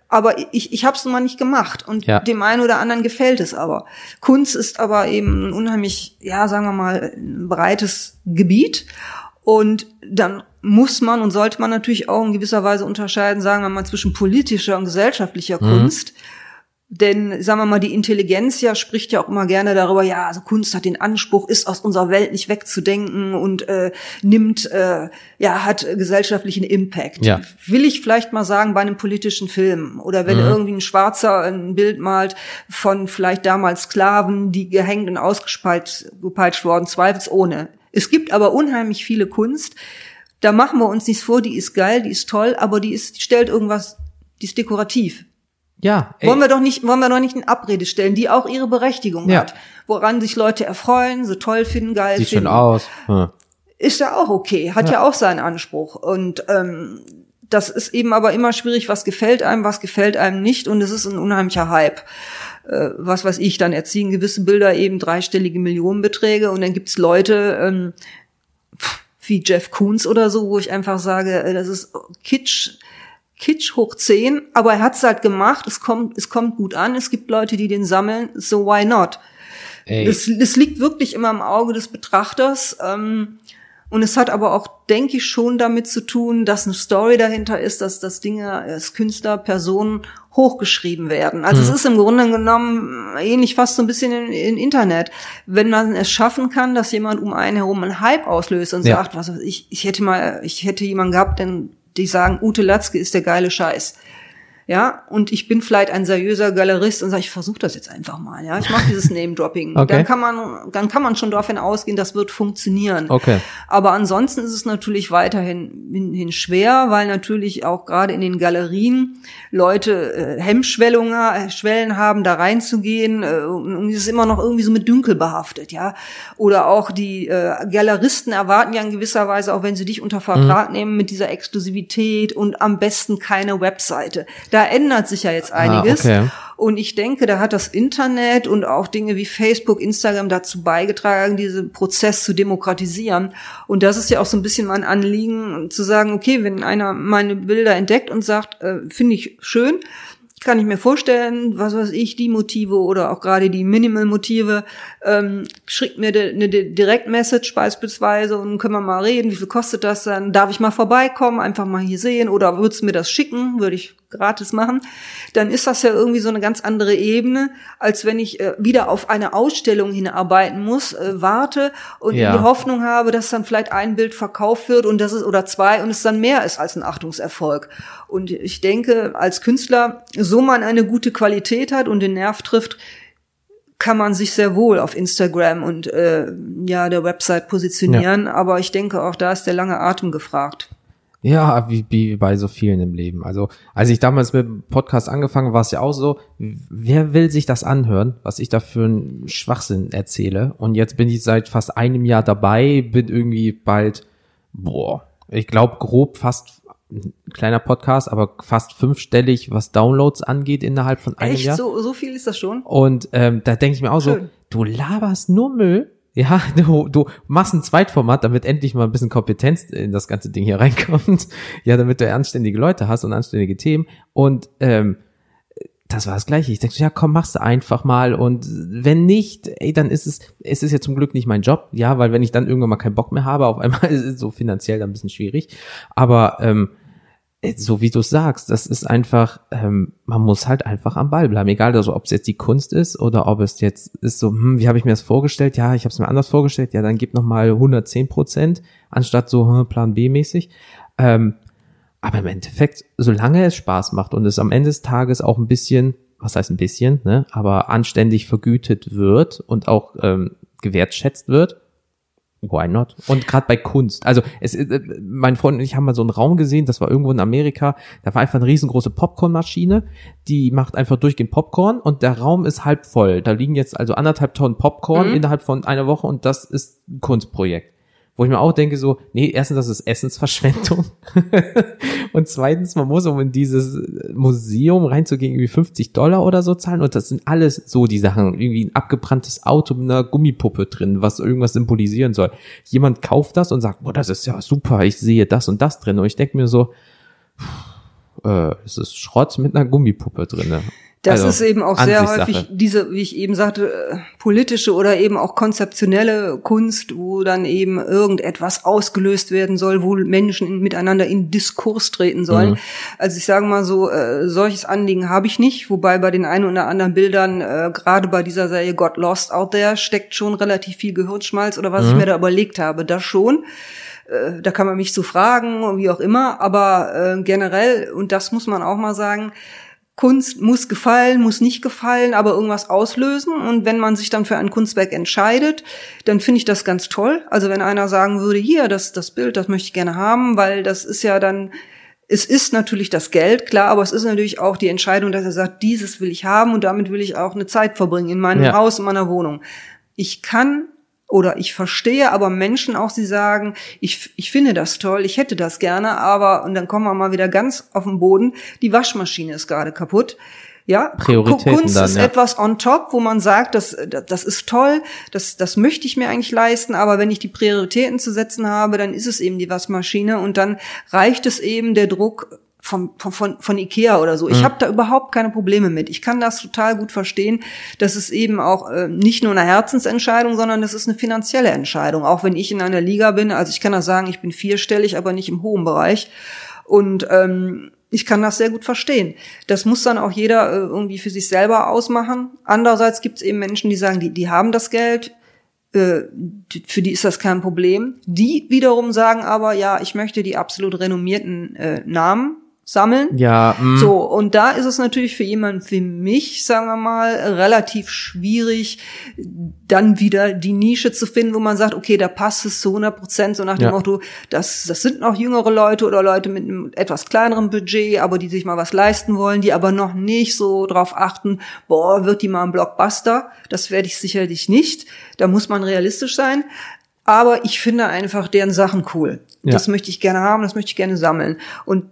aber ich, ich habe es nun mal nicht gemacht und ja. dem einen oder anderen gefällt es aber. Kunst ist aber eben ein unheimlich, ja, sagen wir mal, ein breites Gebiet und dann muss man und sollte man natürlich auch in gewisser Weise unterscheiden, sagen wir mal, zwischen politischer und gesellschaftlicher mhm. Kunst denn, sagen wir mal, die Intelligenz ja spricht ja auch immer gerne darüber, ja, also Kunst hat den Anspruch, ist aus unserer Welt nicht wegzudenken und äh, nimmt, äh, ja, hat gesellschaftlichen Impact. Ja. Will ich vielleicht mal sagen, bei einem politischen Film oder wenn mhm. irgendwie ein Schwarzer ein Bild malt von vielleicht damals Sklaven, die gehängt und ausgepeitscht worden, zweifelsohne. Es gibt aber unheimlich viele Kunst, da machen wir uns nichts vor, die ist geil, die ist toll, aber die ist, die stellt irgendwas, die ist dekorativ. Ja. Ey. Wollen wir doch nicht, wollen wir doch nicht in Abrede stellen, die auch ihre Berechtigung ja. hat, woran sich Leute erfreuen, so toll finden, geil Sieht finden. Sieht schön aus. Ja. Ist ja auch okay, hat ja, ja auch seinen Anspruch und ähm, das ist eben aber immer schwierig, was gefällt einem, was gefällt einem nicht und es ist ein unheimlicher Hype. Äh, was weiß ich, dann erziehen gewisse Bilder eben dreistellige Millionenbeträge und dann gibt's Leute ähm, wie Jeff Koons oder so, wo ich einfach sage, äh, das ist Kitsch, Kitsch hoch 10, aber er hat's halt gemacht, es kommt, es kommt gut an, es gibt Leute, die den sammeln, so why not? Das, das liegt wirklich immer im Auge des Betrachters. Ähm, und es hat aber auch, denke ich, schon damit zu tun, dass eine Story dahinter ist, dass das Dinge als Künstler, Personen hochgeschrieben werden. Also mhm. es ist im Grunde genommen ähnlich fast so ein bisschen im, im, Internet. Wenn man es schaffen kann, dass jemand um einen herum einen Hype auslöst und ja. sagt, was ich, ich hätte mal, ich hätte jemanden gehabt, denn die sagen, Ute Latzke ist der geile Scheiß. Ja, und ich bin vielleicht ein seriöser Galerist und sage, ich versuche das jetzt einfach mal, ja, ich mache dieses Name-Dropping. Okay. Dann kann man, dann kann man schon davon ausgehen, das wird funktionieren. Okay. Aber ansonsten ist es natürlich weiterhin hin, hin schwer, weil natürlich auch gerade in den Galerien Leute äh, Hemmschwellungen, Schwellen haben, da reinzugehen. Äh, und es ist immer noch irgendwie so mit Dünkel behaftet, ja. Oder auch die äh, Galeristen erwarten ja in gewisser Weise, auch wenn sie dich unter Vertrag mhm. nehmen, mit dieser Exklusivität und am besten keine Webseite. Da ändert sich ja jetzt ah, einiges. Ah, okay. Und ich denke, da hat das Internet und auch Dinge wie Facebook, Instagram dazu beigetragen, diesen Prozess zu demokratisieren. Und das ist ja auch so ein bisschen mein Anliegen, zu sagen, okay, wenn einer meine Bilder entdeckt und sagt, äh, finde ich schön, kann ich mir vorstellen, was weiß ich, die Motive oder auch gerade die Minimal-Motive, ähm, schickt mir eine Direct-Message beispielsweise und können wir mal reden, wie viel kostet das dann, darf ich mal vorbeikommen, einfach mal hier sehen oder würdest du mir das schicken, würde ich gratis machen, dann ist das ja irgendwie so eine ganz andere Ebene, als wenn ich äh, wieder auf eine Ausstellung hinarbeiten muss, äh, warte und ja. die Hoffnung habe, dass dann vielleicht ein Bild verkauft wird und das ist oder zwei und es dann mehr ist als ein Achtungserfolg. Und ich denke, als Künstler, so man eine gute Qualität hat und den Nerv trifft, kann man sich sehr wohl auf Instagram und äh, ja der Website positionieren. Ja. Aber ich denke, auch da ist der lange Atem gefragt. Ja, wie, wie bei so vielen im Leben. Also, als ich damals mit dem Podcast angefangen war es ja auch so, wer will sich das anhören, was ich da für einen Schwachsinn erzähle? Und jetzt bin ich seit fast einem Jahr dabei, bin irgendwie bald, boah, ich glaube grob fast ein kleiner Podcast, aber fast fünfstellig, was Downloads angeht innerhalb von einem Echt? Jahr. So, so viel ist das schon? Und ähm, da denke ich mir auch Schön. so, du laberst nur Müll ja, du, du machst ein Zweitformat, damit endlich mal ein bisschen Kompetenz in das ganze Ding hier reinkommt. Ja, damit du anständige Leute hast und anständige Themen. Und ähm, das war das Gleiche. Ich denke, ja, komm, machst du einfach mal. Und wenn nicht, ey, dann ist es, es ist ja zum Glück nicht mein Job, ja, weil wenn ich dann irgendwann mal keinen Bock mehr habe, auf einmal ist es so finanziell dann ein bisschen schwierig. Aber ähm, äh, so wie du sagst, das ist einfach, ähm, man muss halt einfach am Ball bleiben, egal also ob es jetzt die Kunst ist oder ob es jetzt ist so, hm, wie habe ich mir das vorgestellt? Ja, ich habe es mir anders vorgestellt. Ja, dann gib noch mal 110 Prozent anstatt so hm, Plan B mäßig. Ähm, aber im Endeffekt, solange es Spaß macht und es am Ende des Tages auch ein bisschen, was heißt ein bisschen, ne, aber anständig vergütet wird und auch ähm, gewertschätzt wird, Why not? Und gerade bei Kunst. Also es, äh, mein Freund und ich haben mal so einen Raum gesehen, das war irgendwo in Amerika, da war einfach eine riesengroße Popcornmaschine, die macht einfach durchgehend Popcorn und der Raum ist halb voll. Da liegen jetzt also anderthalb Tonnen Popcorn mhm. innerhalb von einer Woche und das ist ein Kunstprojekt. Wo ich mir auch denke so, nee, erstens, das ist Essensverschwendung. und zweitens, man muss, um in dieses Museum reinzugehen, irgendwie 50 Dollar oder so zahlen. Und das sind alles so die Sachen. Irgendwie ein abgebranntes Auto mit einer Gummipuppe drin, was irgendwas symbolisieren soll. Jemand kauft das und sagt, boah, das ist ja super, ich sehe das und das drin. Und ich denke mir so, äh, es ist Schrott mit einer Gummipuppe drinne. Das also, ist eben auch sehr häufig diese, wie ich eben sagte, äh, politische oder eben auch konzeptionelle Kunst, wo dann eben irgendetwas ausgelöst werden soll, wo Menschen in, miteinander in Diskurs treten sollen. Mhm. Also ich sage mal so, äh, solches Anliegen habe ich nicht, wobei bei den einen oder anderen Bildern, äh, gerade bei dieser Serie Got Lost Out There, steckt schon relativ viel Gehirnschmalz oder was mhm. ich mir da überlegt habe, das schon äh, da kann man mich zu fragen, wie auch immer, aber äh, generell, und das muss man auch mal sagen, Kunst muss gefallen, muss nicht gefallen, aber irgendwas auslösen. Und wenn man sich dann für ein Kunstwerk entscheidet, dann finde ich das ganz toll. Also wenn einer sagen würde, hier, das, das Bild, das möchte ich gerne haben, weil das ist ja dann, es ist natürlich das Geld, klar, aber es ist natürlich auch die Entscheidung, dass er sagt, dieses will ich haben und damit will ich auch eine Zeit verbringen in meinem ja. Haus, in meiner Wohnung. Ich kann oder ich verstehe aber Menschen auch, sie sagen, ich, ich finde das toll, ich hätte das gerne, aber, und dann kommen wir mal wieder ganz auf den Boden, die Waschmaschine ist gerade kaputt. Ja, Prioritäten Kunst dann, ist ja. etwas on top, wo man sagt, das, das ist toll, das, das möchte ich mir eigentlich leisten, aber wenn ich die Prioritäten zu setzen habe, dann ist es eben die Waschmaschine und dann reicht es eben der Druck von, von, von Ikea oder so. Ich mhm. habe da überhaupt keine Probleme mit. Ich kann das total gut verstehen. Das ist eben auch äh, nicht nur eine Herzensentscheidung, sondern das ist eine finanzielle Entscheidung. Auch wenn ich in einer Liga bin, also ich kann das sagen, ich bin vierstellig, aber nicht im hohen Bereich. Und ähm, ich kann das sehr gut verstehen. Das muss dann auch jeder äh, irgendwie für sich selber ausmachen. Andererseits gibt es eben Menschen, die sagen, die, die haben das Geld, äh, für die ist das kein Problem. Die wiederum sagen aber, ja, ich möchte die absolut renommierten äh, Namen sammeln. Ja. Mm. So, und da ist es natürlich für jemanden wie mich, sagen wir mal, relativ schwierig, dann wieder die Nische zu finden, wo man sagt, okay, da passt es zu 100 Prozent, so nach dem ja. Motto, das, das sind noch jüngere Leute oder Leute mit einem etwas kleineren Budget, aber die sich mal was leisten wollen, die aber noch nicht so drauf achten, boah, wird die mal ein Blockbuster? Das werde ich sicherlich nicht. Da muss man realistisch sein. Aber ich finde einfach deren Sachen cool. Ja. Das möchte ich gerne haben, das möchte ich gerne sammeln. Und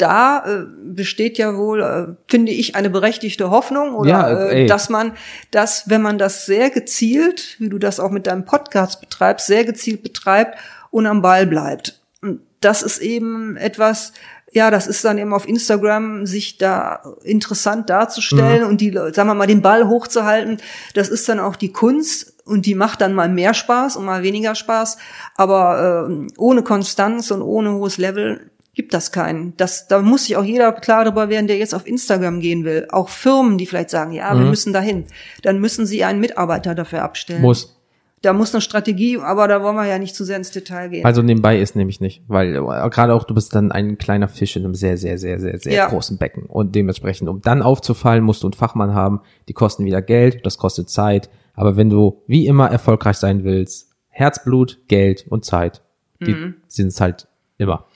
da äh, besteht ja wohl, äh, finde ich, eine berechtigte Hoffnung, oder ja, äh, dass man, dass wenn man das sehr gezielt, wie du das auch mit deinem Podcast betreibst, sehr gezielt betreibt und am Ball bleibt. Und das ist eben etwas, ja, das ist dann eben auf Instagram, sich da interessant darzustellen mhm. und die, sagen wir mal, den Ball hochzuhalten. Das ist dann auch die Kunst und die macht dann mal mehr Spaß und mal weniger Spaß. Aber äh, ohne Konstanz und ohne hohes Level gibt das keinen. Das, da muss sich auch jeder klar darüber werden, der jetzt auf Instagram gehen will. Auch Firmen, die vielleicht sagen, ja, mhm. wir müssen dahin. Dann müssen sie einen Mitarbeiter dafür abstellen. Muss. Da muss eine Strategie, aber da wollen wir ja nicht zu sehr ins Detail gehen. Also nebenbei ist nämlich nicht, weil äh, gerade auch du bist dann ein kleiner Fisch in einem sehr, sehr, sehr, sehr, sehr ja. großen Becken. Und dementsprechend, um dann aufzufallen, musst du einen Fachmann haben, die kosten wieder Geld, das kostet Zeit. Aber wenn du wie immer erfolgreich sein willst, Herzblut, Geld und Zeit, die mhm. sind es halt immer.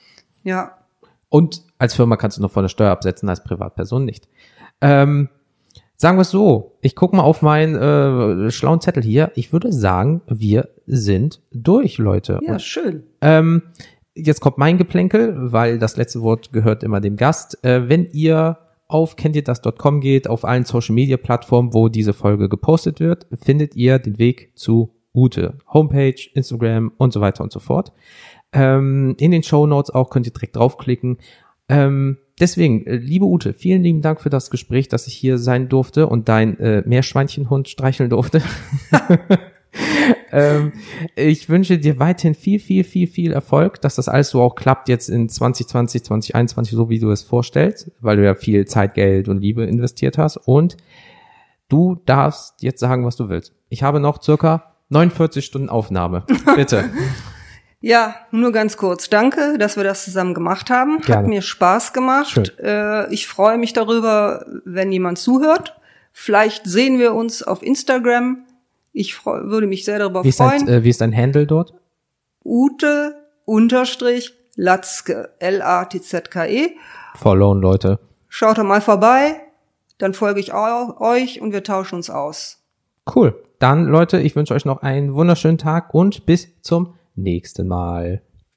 Ja. Und als Firma kannst du noch von der Steuer absetzen, als Privatperson nicht. Ähm, sagen wir es so, ich gucke mal auf meinen äh, schlauen Zettel hier. Ich würde sagen, wir sind durch, Leute. Ja, Und, schön. Ähm, jetzt kommt mein Geplänkel, weil das letzte Wort gehört immer dem Gast. Äh, wenn ihr auf kenntierdas.com geht, auf allen Social Media Plattformen, wo diese Folge gepostet wird, findet ihr den Weg zu Ute. Homepage, Instagram und so weiter und so fort. Ähm, in den Show Notes auch könnt ihr direkt draufklicken. Ähm, deswegen, äh, liebe Ute, vielen lieben Dank für das Gespräch, dass ich hier sein durfte und dein äh, Meerschweinchenhund streicheln durfte. ähm, ich wünsche dir weiterhin viel, viel, viel, viel Erfolg, dass das alles so auch klappt jetzt in 2020, 2021, so wie du es vorstellst, weil du ja viel Zeit, Geld und Liebe investiert hast. Und du darfst jetzt sagen, was du willst. Ich habe noch circa 49 Stunden Aufnahme. Bitte. Ja, nur ganz kurz. Danke, dass wir das zusammen gemacht haben. Gerne. Hat mir Spaß gemacht. Äh, ich freue mich darüber, wenn jemand zuhört. Vielleicht sehen wir uns auf Instagram. Ich freu, würde mich sehr darüber wie freuen. Dein, äh, wie ist dein Handle dort? Ute unterstrich Latzke. L-A-T-Z-K-E. Followen, Leute. Schaut doch mal vorbei. Dann folge ich euch und wir tauschen uns aus. Cool. Dann, Leute, ich wünsche euch noch einen wunderschönen Tag und bis zum nächsten Mal.